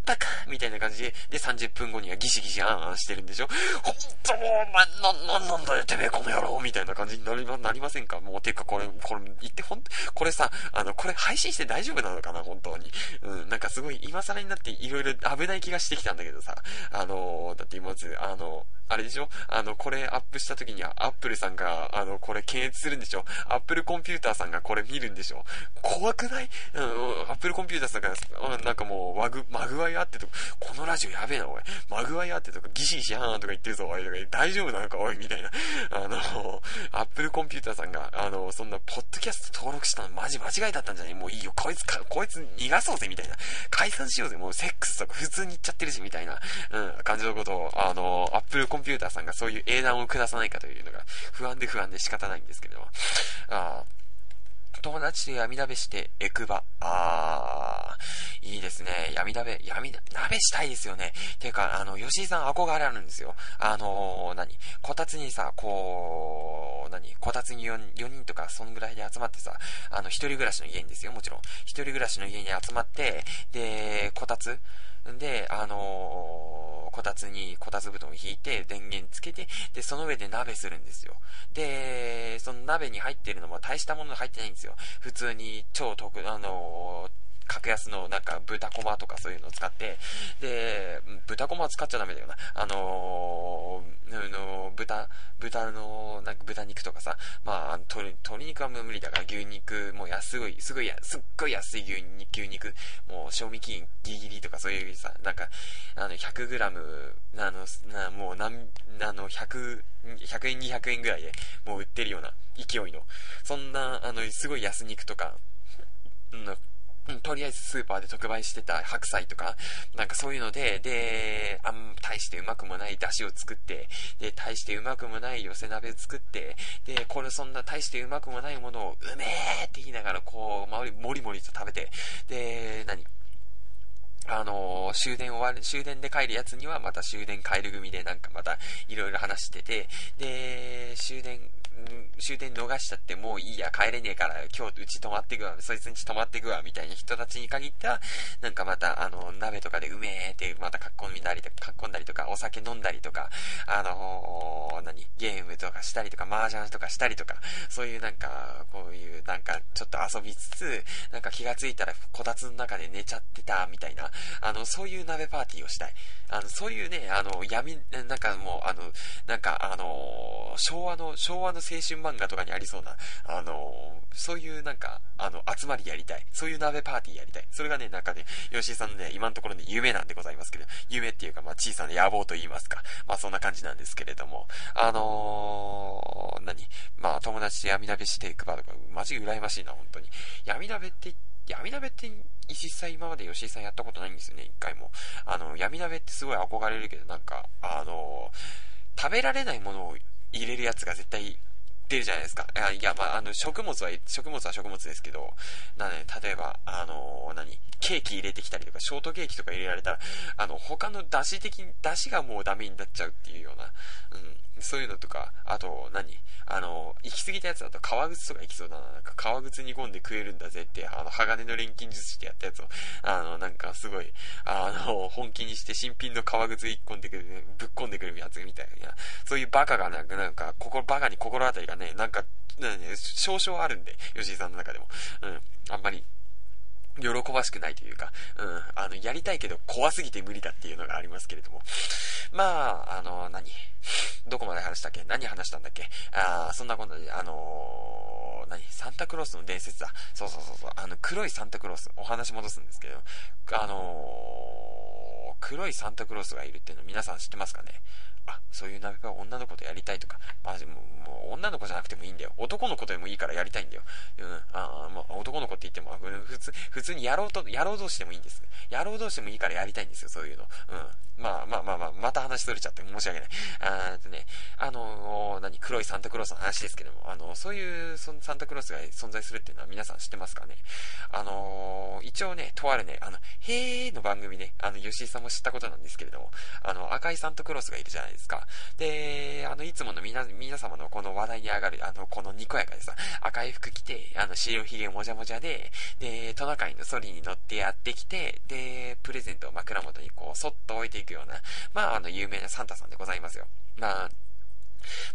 バカみたいな感じで、で、30分後にはギシギシあんあんしてるんでしょ？ほんともう、お前、な、なんなんだよ、てめえ、この野郎みたいな感じになりま、なりませんか？もう、てか、これ、これ、言って、ほんと、これさ、あの、これ配信して大丈夫なのかな？本当に。うん、なんかすごい、今更になっていろいろ危ない気がしてきたんだけどさ、あのー、だって今まず、あのー、あれでしょ？あの、これアップした時には、アップルさんが、あの、これ検閲するんでしょ？アップルコンピューターさんがこれ見るんでしょ？怖くない？うん、アップルコンピューターさんが、なんかもう、マグ、マグワイあってとか、このラジオやべえな、おい。マグワイあってとか、ギシギシハーンとか言ってるぞ、おい。大丈夫なのか、おい、みたいな。あの、アップルコンピューターさんが、あの、そんな、ポッドキャスト登録したのマジ間違いだったんじゃない？もういいよ、こいつか、こいつ逃がそうぜ、みたいな。解散しようぜ、もうセックスとか普通に言っちゃってるし、みたいな、うん、感じのことを、あの、アップルコンピューターさんがそういう英断を下さないかというのが不安で不安で仕方ないんですけれども。あ友達で闇鍋してエクバ。あー、いいですね。闇鍋、闇鍋したいですよね。ていうか、あの、吉井さん憧れあるんですよ。あのー、何？こたつにさ、こう、何？こたつに 4, 4人とか、そんぐらいで集まってさ、あの、一人暮らしの家にですよ、もちろん。一人暮らしの家に集まって、で、こたつ？で、あのー、こたつにこたつ布団を引いて、電源つけて、で、その上で鍋するんですよ。で、その鍋に入ってるのも大したもの入ってないんですよ。普通に超特、あのー格安のなんか豚こまとかそういうのを使って、で、豚こまは使っちゃダメだよな。あのー、の豚、豚の、なんか豚肉とかさ、まあ、鶏、鶏肉は無理だから牛肉、もう安い、すごいや、すっごい安い牛肉、牛肉、もう賞味期限ギリギリとかそういうさ、なんか、あの、100g、あの、なもう、なん、あの、100、100円、200円ぐらいでもう売ってるような勢いの、そんな、あの、すごい安肉とか、うんうん、とりあえずスーパーで特売してた白菜とか、なんかそういうので、で、あん、大してうまくもない出汁を作って、で、大してうまくもない寄せ鍋作って、で、これそんな大してうまくもないものを、うめーって言いながら、こう、周り、もりもりと食べて、で、何？あの、終電終わる、終電で帰るやつにはまた終電帰る組でなんかまたいろいろ話してて、で、終電終電逃しちゃってもういいや、帰れねえから、今日うち泊まってくわ、そいつんち泊まってくわ、みたいな人たちに限っては、なんかまた、あの、鍋とかでうめえって、またかっこんだりとか、かっこんだりとか、お酒飲んだりとか、あのー、何、ゲームとかしたりとか、麻雀とかしたりとか、そういうなんか、こういうなんか、ちょっと遊びつつ、なんか気がついたら、こたつの中で寝ちゃってた、みたいな、あの、そういう鍋パーティーをしたい。あの、そういうね、あの、闇、なんかもう、あの、なんか、あの、昭和の、昭和の青春漫画漫画とかにありそうな、あのそういうなんか、あの、集まりやりたい。そういう鍋パーティーやりたい。それがね、なんかね、吉井さんのね、今のところね、夢なんでございますけど、夢っていうか、まあ、小さな野望と言いますか。まあ、そんな感じなんですけれども、あのー、何？まあ、友達で闇鍋していく場とか、マジ羨ましいな、本当に。闇鍋って闇鍋って実際今まで吉井さんやったことないんですよね、一回も。あの、闇鍋ってすごい憧れるけど、なんか、あの、食べられないものを入れるやつが絶対出るじゃないですか。いや、まあ、あの、食物は、食物は食物ですけど、なので、例えば、あの何ケーキ入れてきたりとか、ショートケーキとか入れられたら、あの、他の出汁的に、出汁がもうダメになっちゃうっていうような、うん、そういうのとか、あと何、あの、行き過ぎたやつだと革靴とか行きそうだな。なんか革靴煮込んで食えるんだぜって、あの、鋼の錬金術師でやったやつを、あの、なんかすごい、あの、本気にして新品の革靴一込んでくる、ぶっ込んでくるやつみたいな、そういうバカがなんか、なんか、心、バカに心当たりがね、なんか、ね、少々あるんで、吉井さんの中でも。うん、あんまり、喜ばしくないというか、うん、あの、やりたいけど怖すぎて無理だっていうのがありますけれども。まあ、あの、何？どこまで話したっけ？何話したんだっけ？あそんなことで、あのー、何？サンタクロースの伝説だ。そうそうそうそう。あの、黒いサンタクロース。お話戻すんですけど、あのー、黒いサンタクロースがいるっていうの皆さん知ってますかね？あ、そういう鍋は女の子とやりたいとか、まあ、もう、もう女の子じゃなくてもいいんだよ。男の子でもいいからやりたいんだよ。うん、あまあ、男の子って言っても、普通、普通にやろうと、やろう同士でもいいんです。やろう同士でもいいからやりたいんですよ、そういうの。うん。まあまあまあまあ、また話それちゃって申し訳ない。あーとね、あのー、何、黒いサンタクロースの話ですけども、あの、そういうそサンタクロースが存在するっていうのは皆さん知ってますかね？あのー、一応ね、とあるね、あの、へーの番組ね、あの、吉井さんも知ったことなんですけれども、あの、赤いサンタクロスがいるじゃないですか。で、あの、いつもの皆、皆様のこの話題に上がる、あの、このにこやかでさ、赤い服着て、あの、白ひげもじゃもじゃで、で、トナカイのソリに乗ってやってきて、で、プレゼントを枕元にこう、そっと置いていくような、まあ、あの、有名なサンタさんでございますよ。まあ、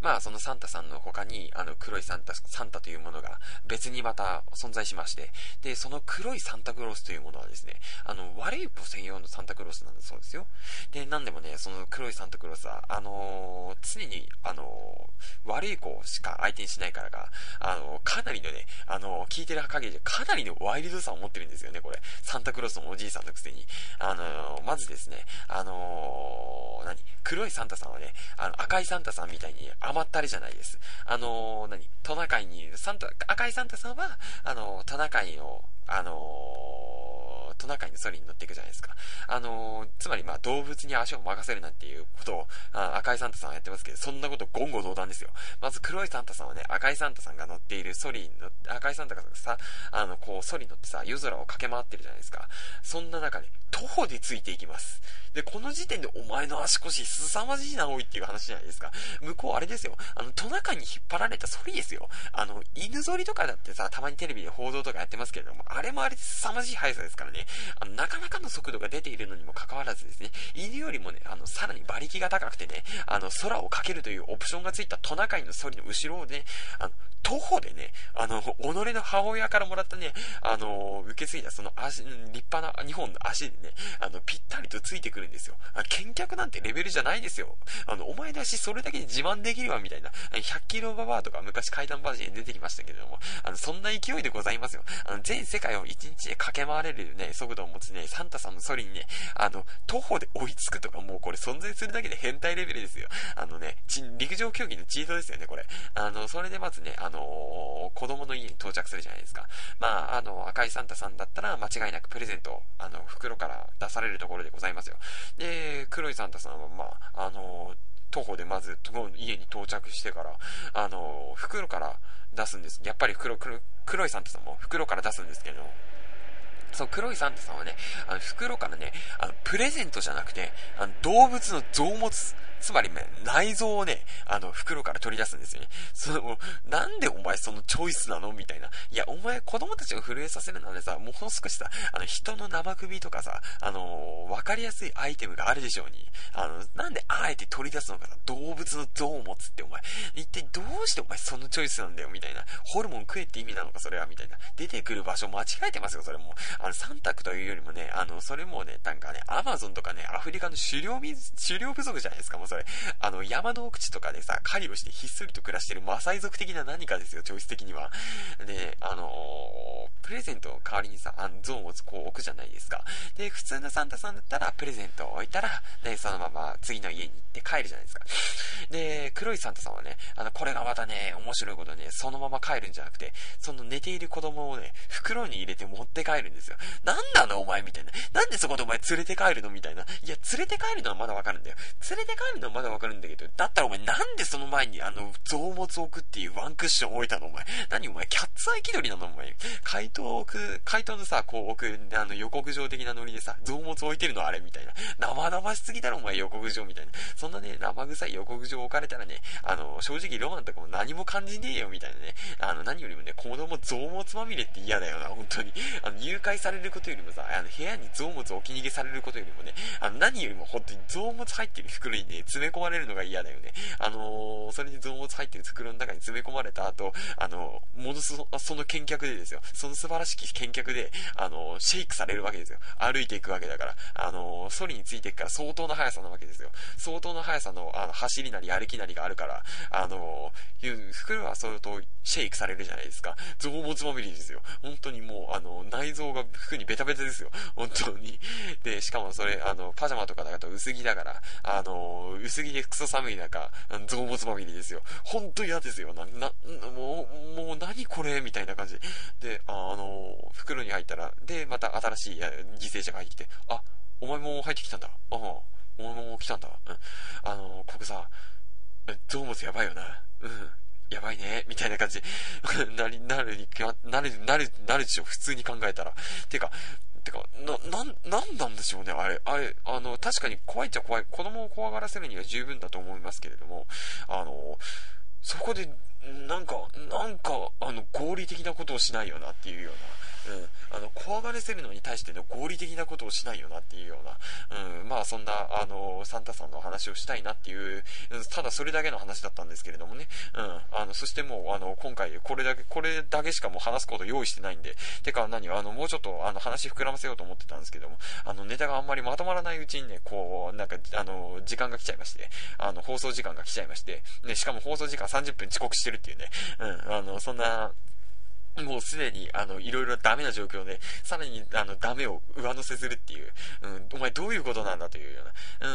まあ、そのサンタさんの他に、あの、黒いサンタ、サンタというものが別にまた存在しまして、で、その黒いサンタクロースというものはですね、あの、悪い子専用のサンタクロースなんだそうですよ。で、なんでもね、その黒いサンタクロースは、あのー、常に、あのー、悪い子しか相手にしないからか、あのー、かなりのね、あの聞いてる限りでかなりのワイルドさを持ってるんですよね、これ。サンタクロースのおじいさんのくせに。あのまずですね、あの何？黒いサンタさんはね、あの、赤いサンタさんみたいに甘ったれじゃないです。あのー、何？トナカイに、サンタ、赤いサンタさんは、あのー、トナカイを、あのー、トナカイのソリに乗っていくじゃないですか。あのー、つまりまあ動物に足を任せるなんていうことを、あ赤いサンタさんはやってますけど、そんなこと言語道断ですよ。まず黒いサンタさんはね、赤いサンタさんが乗っているソリに乗って、赤いサンタがさ、あの、こう、ソリに乗ってさ、夜空を駆け回ってるじゃないですか。そんな中で、徒歩でついていきます。で、この時点でお前の足腰凄まじいな、おいっていう話じゃないですか。向こうあれですよ。あの、トナカイに引っ張られたソリですよ。あの、犬ぞりとかだってさ、たまにテレビで報道とかやってますけれども、あれもあれ凄まじい速さですからね。あの、なかなかの速度が出ているのにもかかわらずですね、犬よりもね、あの、さらに馬力が高くてね、あの、空をかけるというオプションがついたトナカイのソリの後ろをね、あの、徒歩でね、あの、己の母親からもらったね、あの、受け継いだその足、立派な2本の足でね、あの、ぴったりとついてくるんですよ。見客なんてレベルじゃないですよ。あの、お前の足それだけで自慢できるわ、みたいな。100キロババアとか昔階段バージンで出てきましたけれども、あの、そんな勢いでございますよ。あの、全世界を1日で駆け回れるね、速度を持つね、サンタさんのソリにね、あの、徒歩で追いつくとかもうこれ存在するだけで変態レベルですよ。あのね、陸上競技のチートですよね、これ。あの、それでまずね、あのー、子供の家に到着するじゃないですか。まあ、あの、赤いサンタさんだったら間違いなくプレゼント、あの、袋から出されるところでございますよ。で、黒いサンタさんは、まあ、あのー、徒歩でまず家に到着してから、あの、袋から出すんです。やっぱり黒、黒いサンタさんも袋から出すんですけど、そう、黒いサンタさんはね、あの、袋からね、あの、プレゼントじゃなくて、あの、動物の臓物、つまりね、内臓をね、あの、袋から取り出すんですよね。その、なんでお前そのチョイスなの？みたいな。いや、お前子供たちを震えさせるならさ、もう少しさ、あの、人の生首とかさ、あの、わかりやすいアイテムがあるでしょうに。あの、なんであえて取り出すのかさ、動物の像を持つってお前、一体どうしてお前そのチョイスなんだよ、みたいな。ホルモン食えって意味なのか、それは、みたいな。出てくる場所間違えてますよ、それも。あの、三択というよりもね、あの、それもね、なんかね、アマゾンとかね、アフリカの狩猟、狩猟部族じゃないですか、もうそれ。あの、山の奥地とかでさ、狩りをしてひっそりと暮らしてるマサイ族的な何かですよ、チョイス的には。で、あのー、プレゼントを代わりにさ、あの、ゾーンをこう置くじゃないですか。で、普通のサンタさんだったら、プレゼントを置いたら、で、そのまま次の家に行って帰るじゃないですか。で、黒いサンタさんはね、あの、これがまたね、面白いことね、そのまま帰るんじゃなくて、その寝ている子供をね、袋に入れて持って帰るんですよ。なんなのお前みたいな。なんでそこでお前連れて帰るの？みたいな。いや、連れて帰るのはまだわかるんだよ。連れて帰るのはまだわかるんだけど、だったらお前なんでその前にあの、臓物置くっていうワンクッション置いたのお前？何お前、キャッツアイ気取りなのお前？回答置く、回答のさ、こう置く、あの、予告状的なノリでさ、臓物置いてるのあれみたいな。生々しすぎだろお前予告状みたいな。そんなね、生臭い予告状置かれたらね、あの、正直ロマンとかも何も感じねえよみたいなね。あの、何よりもね、子供臓物まみれって嫌だよな、本当に。あの、誘拐されることよりもさ、あの、部屋に臓物置き逃げされることよりもね、あの、何よりも本当に臓物入ってる袋にね、詰め込まれるのが嫌だよね。あのー、それに臓物入ってる袋の中に詰め込まれた後、あのー、ものす、その見客でですよ。その素晴らしき見客で、あのー、シェイクされるわけですよ。歩いていくわけだから。あのー、ソリについていくから相当な速さなわけですよ。相当な速さの、あの、走りなり歩きなりがあるから、あのー、袋は相当シェイクされるじゃないですか。臓物まみれですよ。本当にもう、あの、内臓が服にベタベタですよ。本当に。で、しかもそれ、あの、パジャマとかだと薄着だから、あの、薄着でクソ寒い中、臓物まみれですよ。本当嫌ですよ。な、な、もう、もう何これみたいな感じで。あの、袋に入ったら、で、また新しい犠牲者が入ってきて、あ、お前も入ってきたんだ。ああ、お前も来たんだ。うん。あの、ここさ、臓物やばいよな。うん。やばいね、みたいな感じ なり、なるに、なる、なる、なるでしょ、普通に考えたら。てか、てか、な、な、なんなんでしょうね、あれ。あれ、あの、確かに怖いっちゃ怖い。子供を怖がらせるには十分だと思いますけれども、あの、そこで、なんか、なんか、あの、合理的なことをしないよなっていうような。うん、あの、怖がらせるのに対しての合理的なことをしないよなっていうような、うん、まあそんな、あの、サンタさんの話をしたいなっていう、ただそれだけの話だったんですけれどもね、うん、あの、そしてもう、あの、今回これだけ、これだけしかもう話すこと用意してないんで、てか何、あの、もうちょっと、あの、話膨らませようと思ってたんですけども、あの、ネタがあんまりまとまらないうちにね、こう、なんか、あの、時間が来ちゃいまして、あの、放送時間が来ちゃいまして、ね、しかも放送時間30分遅刻してるっていうね、うん、あの、そんな、もうすでに、あの、いろいろダメな状況で、さらに、あの、ダメを上乗せするっていう、うん、お前どういうことなんだというような、う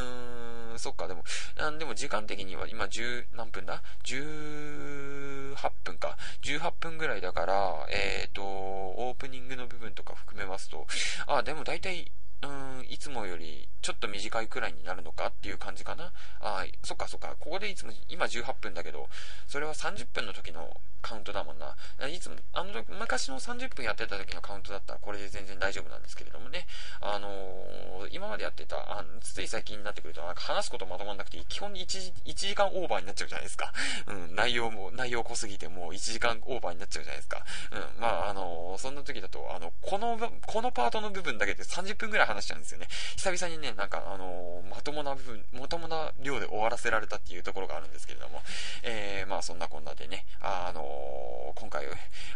ーん、そっか、でも、あでも時間的には今10、何分だ ?18 分か。18分ぐらいだから、えっ、ー、と、オープニングの部分とか含めますと、あ、でも大体、うん、いつもよりちょっと短いくらいになるのかっていう感じかな。あそっかそっか。ここでいつも、今18分だけど、それは30分の時のカウントだもんな。いつも、あの時、昔の30分やってた時のカウントだったらこれで全然大丈夫なんですけれどもね。あのー、今までやってた、あつい最近になってくると、なんか話すことまとまんなくて、基本に 1, 1時間オーバーになっちゃうじゃないですか。うん、内容も、内容濃すぎてもう1時間オーバーになっちゃうじゃないですか。うん、まあ、あのー、そんな時だと、あの、この、このパートの部分だけで30分くらい話しちゃうんですよね。久々にね、なんか、あのー、まともな部分、まともな量で終わらせられたっていうところがあるんですけれども、えー、まあそんなこんなでね、あの今回、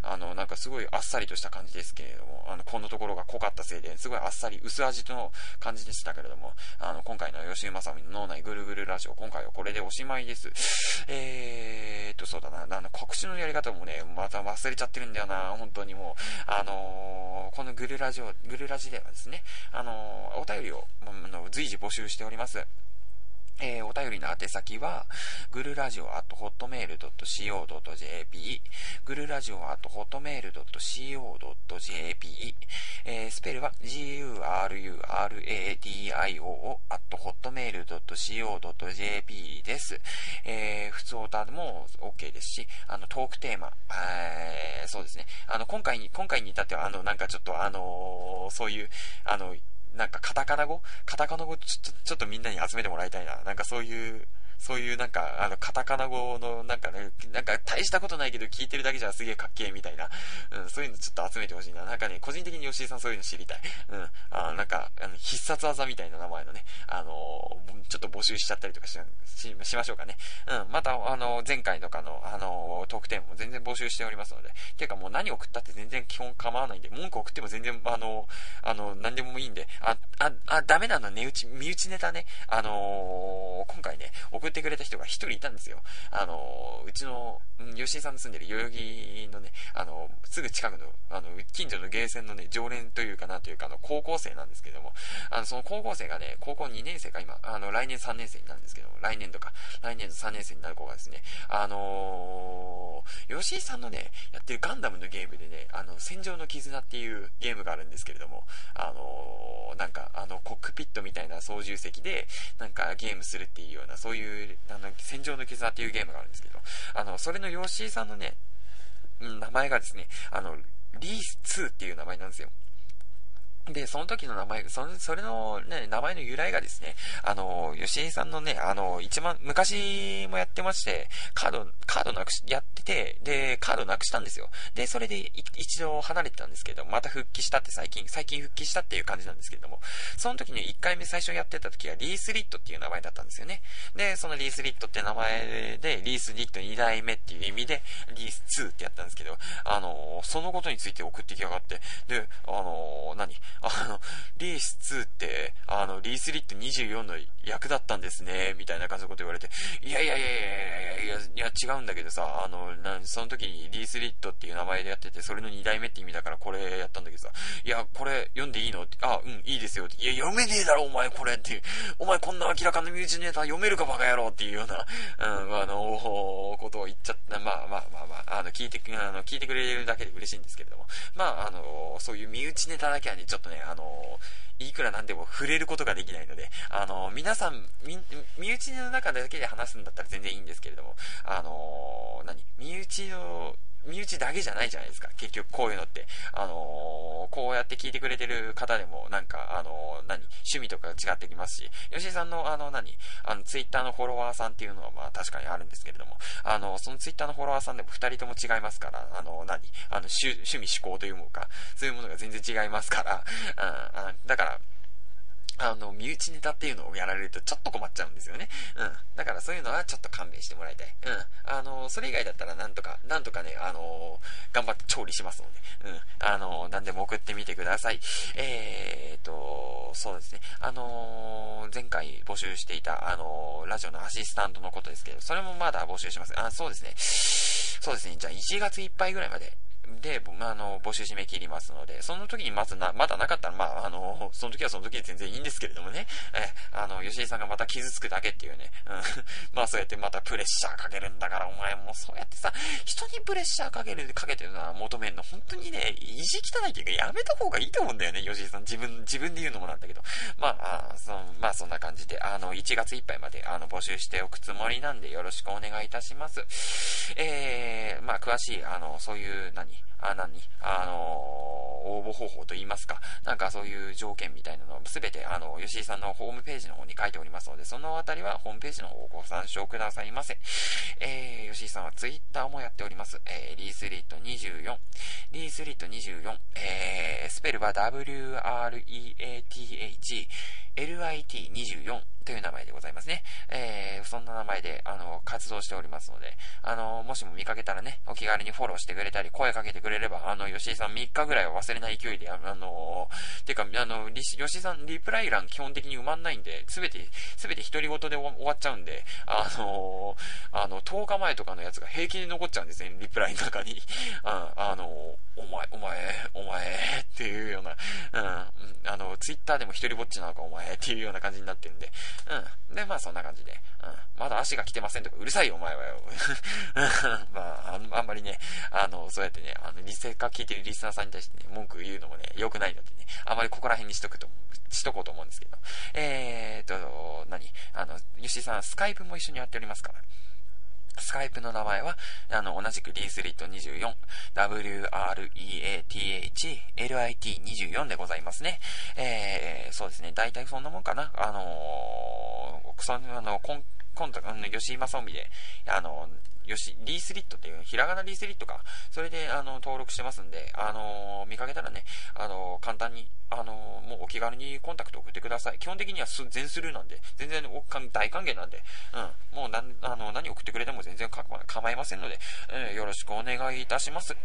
あの、なんかすごいあっさりとした感じですけれども、あの、このところが濃かったせいで、すごいあっさり、薄味の感じでしたけれども、あの、今回の吉井正美の脳内ぐるぐるラジオ、今回はこれでおしまいです。えーっと、そうだな、あの、告知のやり方もね、また忘れちゃってるんだよな、本当にもう、あのー、このぐるラジオ、ぐるラジではですね、あのー、お便りを、随時募集しております。えー、お便りの宛先は、ぐるラジオ at hotmail.co.jp、ぐるラジオ at hotmail.co.jp、えー、スペルは gururadio at hotmail.co.jp です。えー、普通歌でも OK ですし、あの、トークテーマ、えー、そうですね。あの、今回に、今回に至っては、あの、なんかちょっと、あのー、そういう、あの、なんかカタカナ語？カタカナ語ちょちょっとみんなに集めてもらいたいな。なんかそういうそういうなんか、あの、カタカナ語のなんかね、なんか大したことないけど聞いてるだけじゃすげえかっけえみたいな、うん、そういうのちょっと集めてほしいな。なんかね、個人的に吉井さんそういうの知りたい。うん、あなんか、あの必殺技みたいな名前のね、あのー、ちょっと募集しちゃったりとかしししましょうかね。うん、また、あの、前回とかの、あの、トークテーマも全然募集しておりますので、ていうかもう何送ったって全然基本構わないんで、文句送っても全然、あの、あの、何でもいいんで、あ、あ、あ、ダメなの値打ち、身内ネタね、あのー、今回ね、送ってくれた人が一人いたんですよ。あのー、うちの、吉井さんの住んでる代々木のね、あのー、すぐ近くの、あの、近所のゲーセンのね、常連というかなというか、あの、高校生なんですけども、あの、その高校生がね、高校2年生か今、あの、来年3年生になるんですけども、来年度か、来年度3年生になる子がですね、あのー、吉井さんのね、やってるガンダムのゲームでね、あの、戦場の絆っていうゲームがあるんですけれども、あのー、なんか、あの、コックピットみたいな操縦席で、なんかゲームするっていうような、そういう、あの、戦場の絆っていうゲームがあるんですけど、あの、それのヨッシーさんのね、名前がですね、あの、リース2っていう名前なんですよ。で、その時の名前、その、それのね、名前の由来がですね、あの、吉井さんのね、あの、一番、昔もやってまして、カード、カードなくし、やってて、で、カードなくしたんですよ。で、それで一度離れてたんですけど、また復帰したって最近、最近復帰したっていう感じなんですけれども、その時に1回目最初やってた時はリースリットっていう名前だったんですよね。で、そのリースリットって名前で、リースリット2代目っていう意味で、リース2ってやったんですけど、あの、そのことについて送ってきやがって、で、あの、何？あの、リース2って、あの、リースリット24の役だったんですね、みたいな感じのこと言われて、いやいやいやいやいやいや、いや違うんだけどさ、あの、なその時にリースリットっていう名前でやってて、それの2代目って意味だからこれやったんだけどさ、いや、これ読んでいいの、あ、うん、いいですよって、いや、読めねえだろ、お前これって。いう、お前こんな明らかなミュージネーター読めるかバカ野郎っていうような、うん、あの、ことを言っちゃった、まあまあまあまあ、あの、聞いて、あの、聞いてくれるだけで嬉しいんですけれども、まあ、あの、そういう身内ネタだけはね、ちょっとね、あの、いくらなんでも触れることができないので、あの、皆さん、身内の中だけで話すんだったら全然いいんですけれども、あの、何？身内の、身内だけじゃないじゃないですか。結局こういうのって。あのー、こうやって聞いてくれてる方でも、なんか、あのー、何趣味とか違ってきますし、吉井さんの、あの、何あの、ツイッターのフォロワーさんっていうのは、まあ確かにあるんですけれども、あの、そのツイッターのフォロワーさんでも二人とも違いますから、あの、何あの、趣味思考というものか、そういうものが全然違いますから、うん、だから、あの、身内ネタっていうのをやられるとちょっと困っちゃうんですよね。うん。だからそういうのはちょっと勘弁してもらいたい。うん。あの、それ以外だったらなんとか、なんとかね、あの頑張って調理しますので、うん。あの何でも送ってみてください。えーと、そうですね。あの前回募集していた、あのラジオのアシスタントのことですけど、それもまだ募集します。あ、そうですね。そうですね。じゃあ1月いっぱいぐらいまで、で、あの、募集締め切りますので、その時にまずな、まだなかったら、まあ、あの、その時はその時で全然いいんですけれどもね、え、あの、吉井さんがまた傷つくだけっていうね、うん、まあそうやってまたプレッシャーかけるんだから、お前もそうやってさ、人にプレッシャーかける、かけてるのは求めるの、本当にね、意地汚いっていうか、やめた方がいいと思うんだよね、吉井さん。自分、自分で言うのもなんだけど。まあ、あそまあそんな感じで、あの、1月いっぱいまで、あの、募集しておくつもりなんで、よろしくお願いいたします。えー、まあ詳しい、あの、そういう、何あ、何？あのー、応募方法といいますか、なんかそういう条件みたいなのをすべて、あの、吉井さんのホームページの方に書いておりますので、そのあたりはホームページの方をご参照くださいませ。えー、吉井さんはツイッターもやっております。えー、リースリット24、リースリット24、えー、スペルは WREATH、LIT24 という名前でございますね。えー、そんな名前で、あの、活動しておりますので、あの、もしも見かけたらね、お気軽にフォローしてくれたり、声かけてくれれば、あの、吉井さん3日ぐらいは忘れない勢いで、あの、てか、あの、吉井さんリプライ欄基本的に埋まんないんで、すべて、すべて独り言で終わっちゃうんで、あの、あの、10日前とかのやつが平気で残っちゃうんですね、リプライの中に。ああの、お前、お前、お前、っていうような、うん、あの、ツイッターでも一人ぼっちなのか、お前、っていうような感じになってるんで、うん。で、まあそんな感じで、うん。まだ足が来てませんとか、うるさいよ、お前はよ。まあ、あんまりね、あの、そうやってね、あの、リスか聞いてるリスナーさんに対してね、文句言うのもね、良くないのでね、あまりここら辺にしとくと、しとこうと思うんですけど。えーと、何？あの、吉井さん、スカイプも一緒にやっておりますから。スカイプの名前は、あの、同じくリースリット24、WREATH-LIT24 でございますね。えー、そうですね。大体そんなもんかな。あのー、その、あの、コン、コンタ、あの、吉井正臣で、あのよし、リースリットっていう、ひらがなリースリットか。それで、あの、登録してますんで、あの見かけたらね、あの簡単に、あのもうお気軽にコンタクト送ってください。基本的には全スルーなんで、全然大歓迎なんで、うん、もうなあの何送ってくれても全然か構いませんので、えー、よろしくお願いいたします。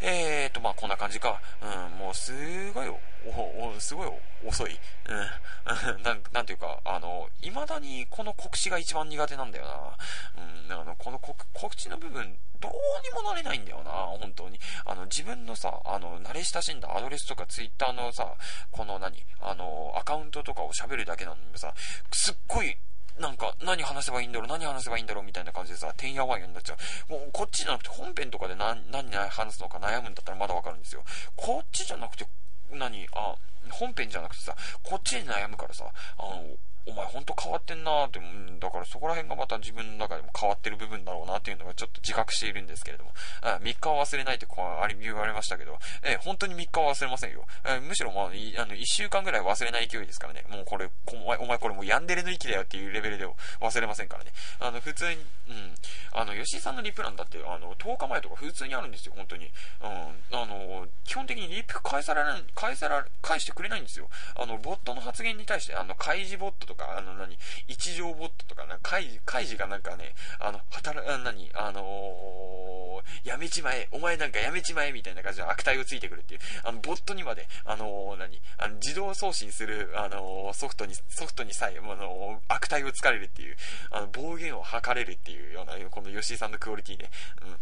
えーと、まあこんな感じか。うん、もうすごい、お、お、すごい遅い。うん、なん、なんていうか、あの、未だにこの告知が一番苦手なんだよな。うん、あの、この告告知の部分、どうにもなれないんだよな、本当に。あの、自分のさ、あの、慣れ親しんだアドレスとかツイッターのさ、この何、あの、アカウントとかを喋るだけなのにさ、すっごい、なんか、何話せばいいんだろう、何話せばいいんだろう、みたいな感じでさ、てんやわんやになっちゃう。もう、こっちじゃなくて、本編とかで何、何話すのか悩むんだったらまだわかるんですよ。こっちじゃなくて、何、あ、本編じゃなくてさ、こっちに悩むからさ、あの、お前ほんと変わってんなーって、うん、だからそこら辺がまた自分の中でも変わってる部分だろうなっていうのがちょっと自覚しているんですけれども、あ3日は忘れないってこうあり言われましたけど、えー、本当に3日は忘れませんよ。え、むしろまあ、あの、1週間ぐらい忘れない勢いですからね。もうこれ、お前、お前これもうヤンデレの域だよっていうレベルで忘れませんからね。あの、普通に、うん、あの、吉井さんのリプランだって、あの、10日前とか普通にあるんですよ、本当に。うん、あの、基本的にリプ返され、返さら、返してくれないんですよ。あの、ボットの発言に対して、あの、開示ボットとか、あの、何、一条ボットとか、な開示、開示がなんかね、あの、働、あ何、あのー、やめちまえ、お前なんかやめちまえ、みたいな感じの悪態をついてくるっていう、あの、ボットにまで、あのー、何、あの、自動送信する、あのー、ソフトに、ソフトにさえ、あの悪態をつかれるっていう、あの、暴言を吐かれるっていうような、この吉井さんのクオリティで、うん。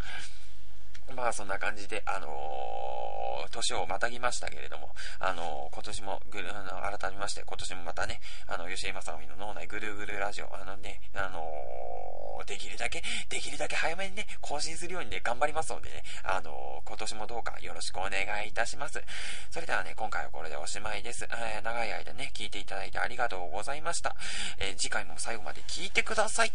まあそんな感じで、あのー、年をまたぎましたけれども、あのー、今年もぐる、あの、改めまして、今年もまたね、あの、吉井正臣の脳内ぐるぐるラジオ、あのね、あのー、できるだけ、できるだけ早めにね、更新するようにね、頑張りますのでね、あの今年もどうかよろしくお願いいたします。それではね、今回はこれでおしまいです。え長い間ね、聞いていただいてありがとうございました。え次回も最後まで聞いてください。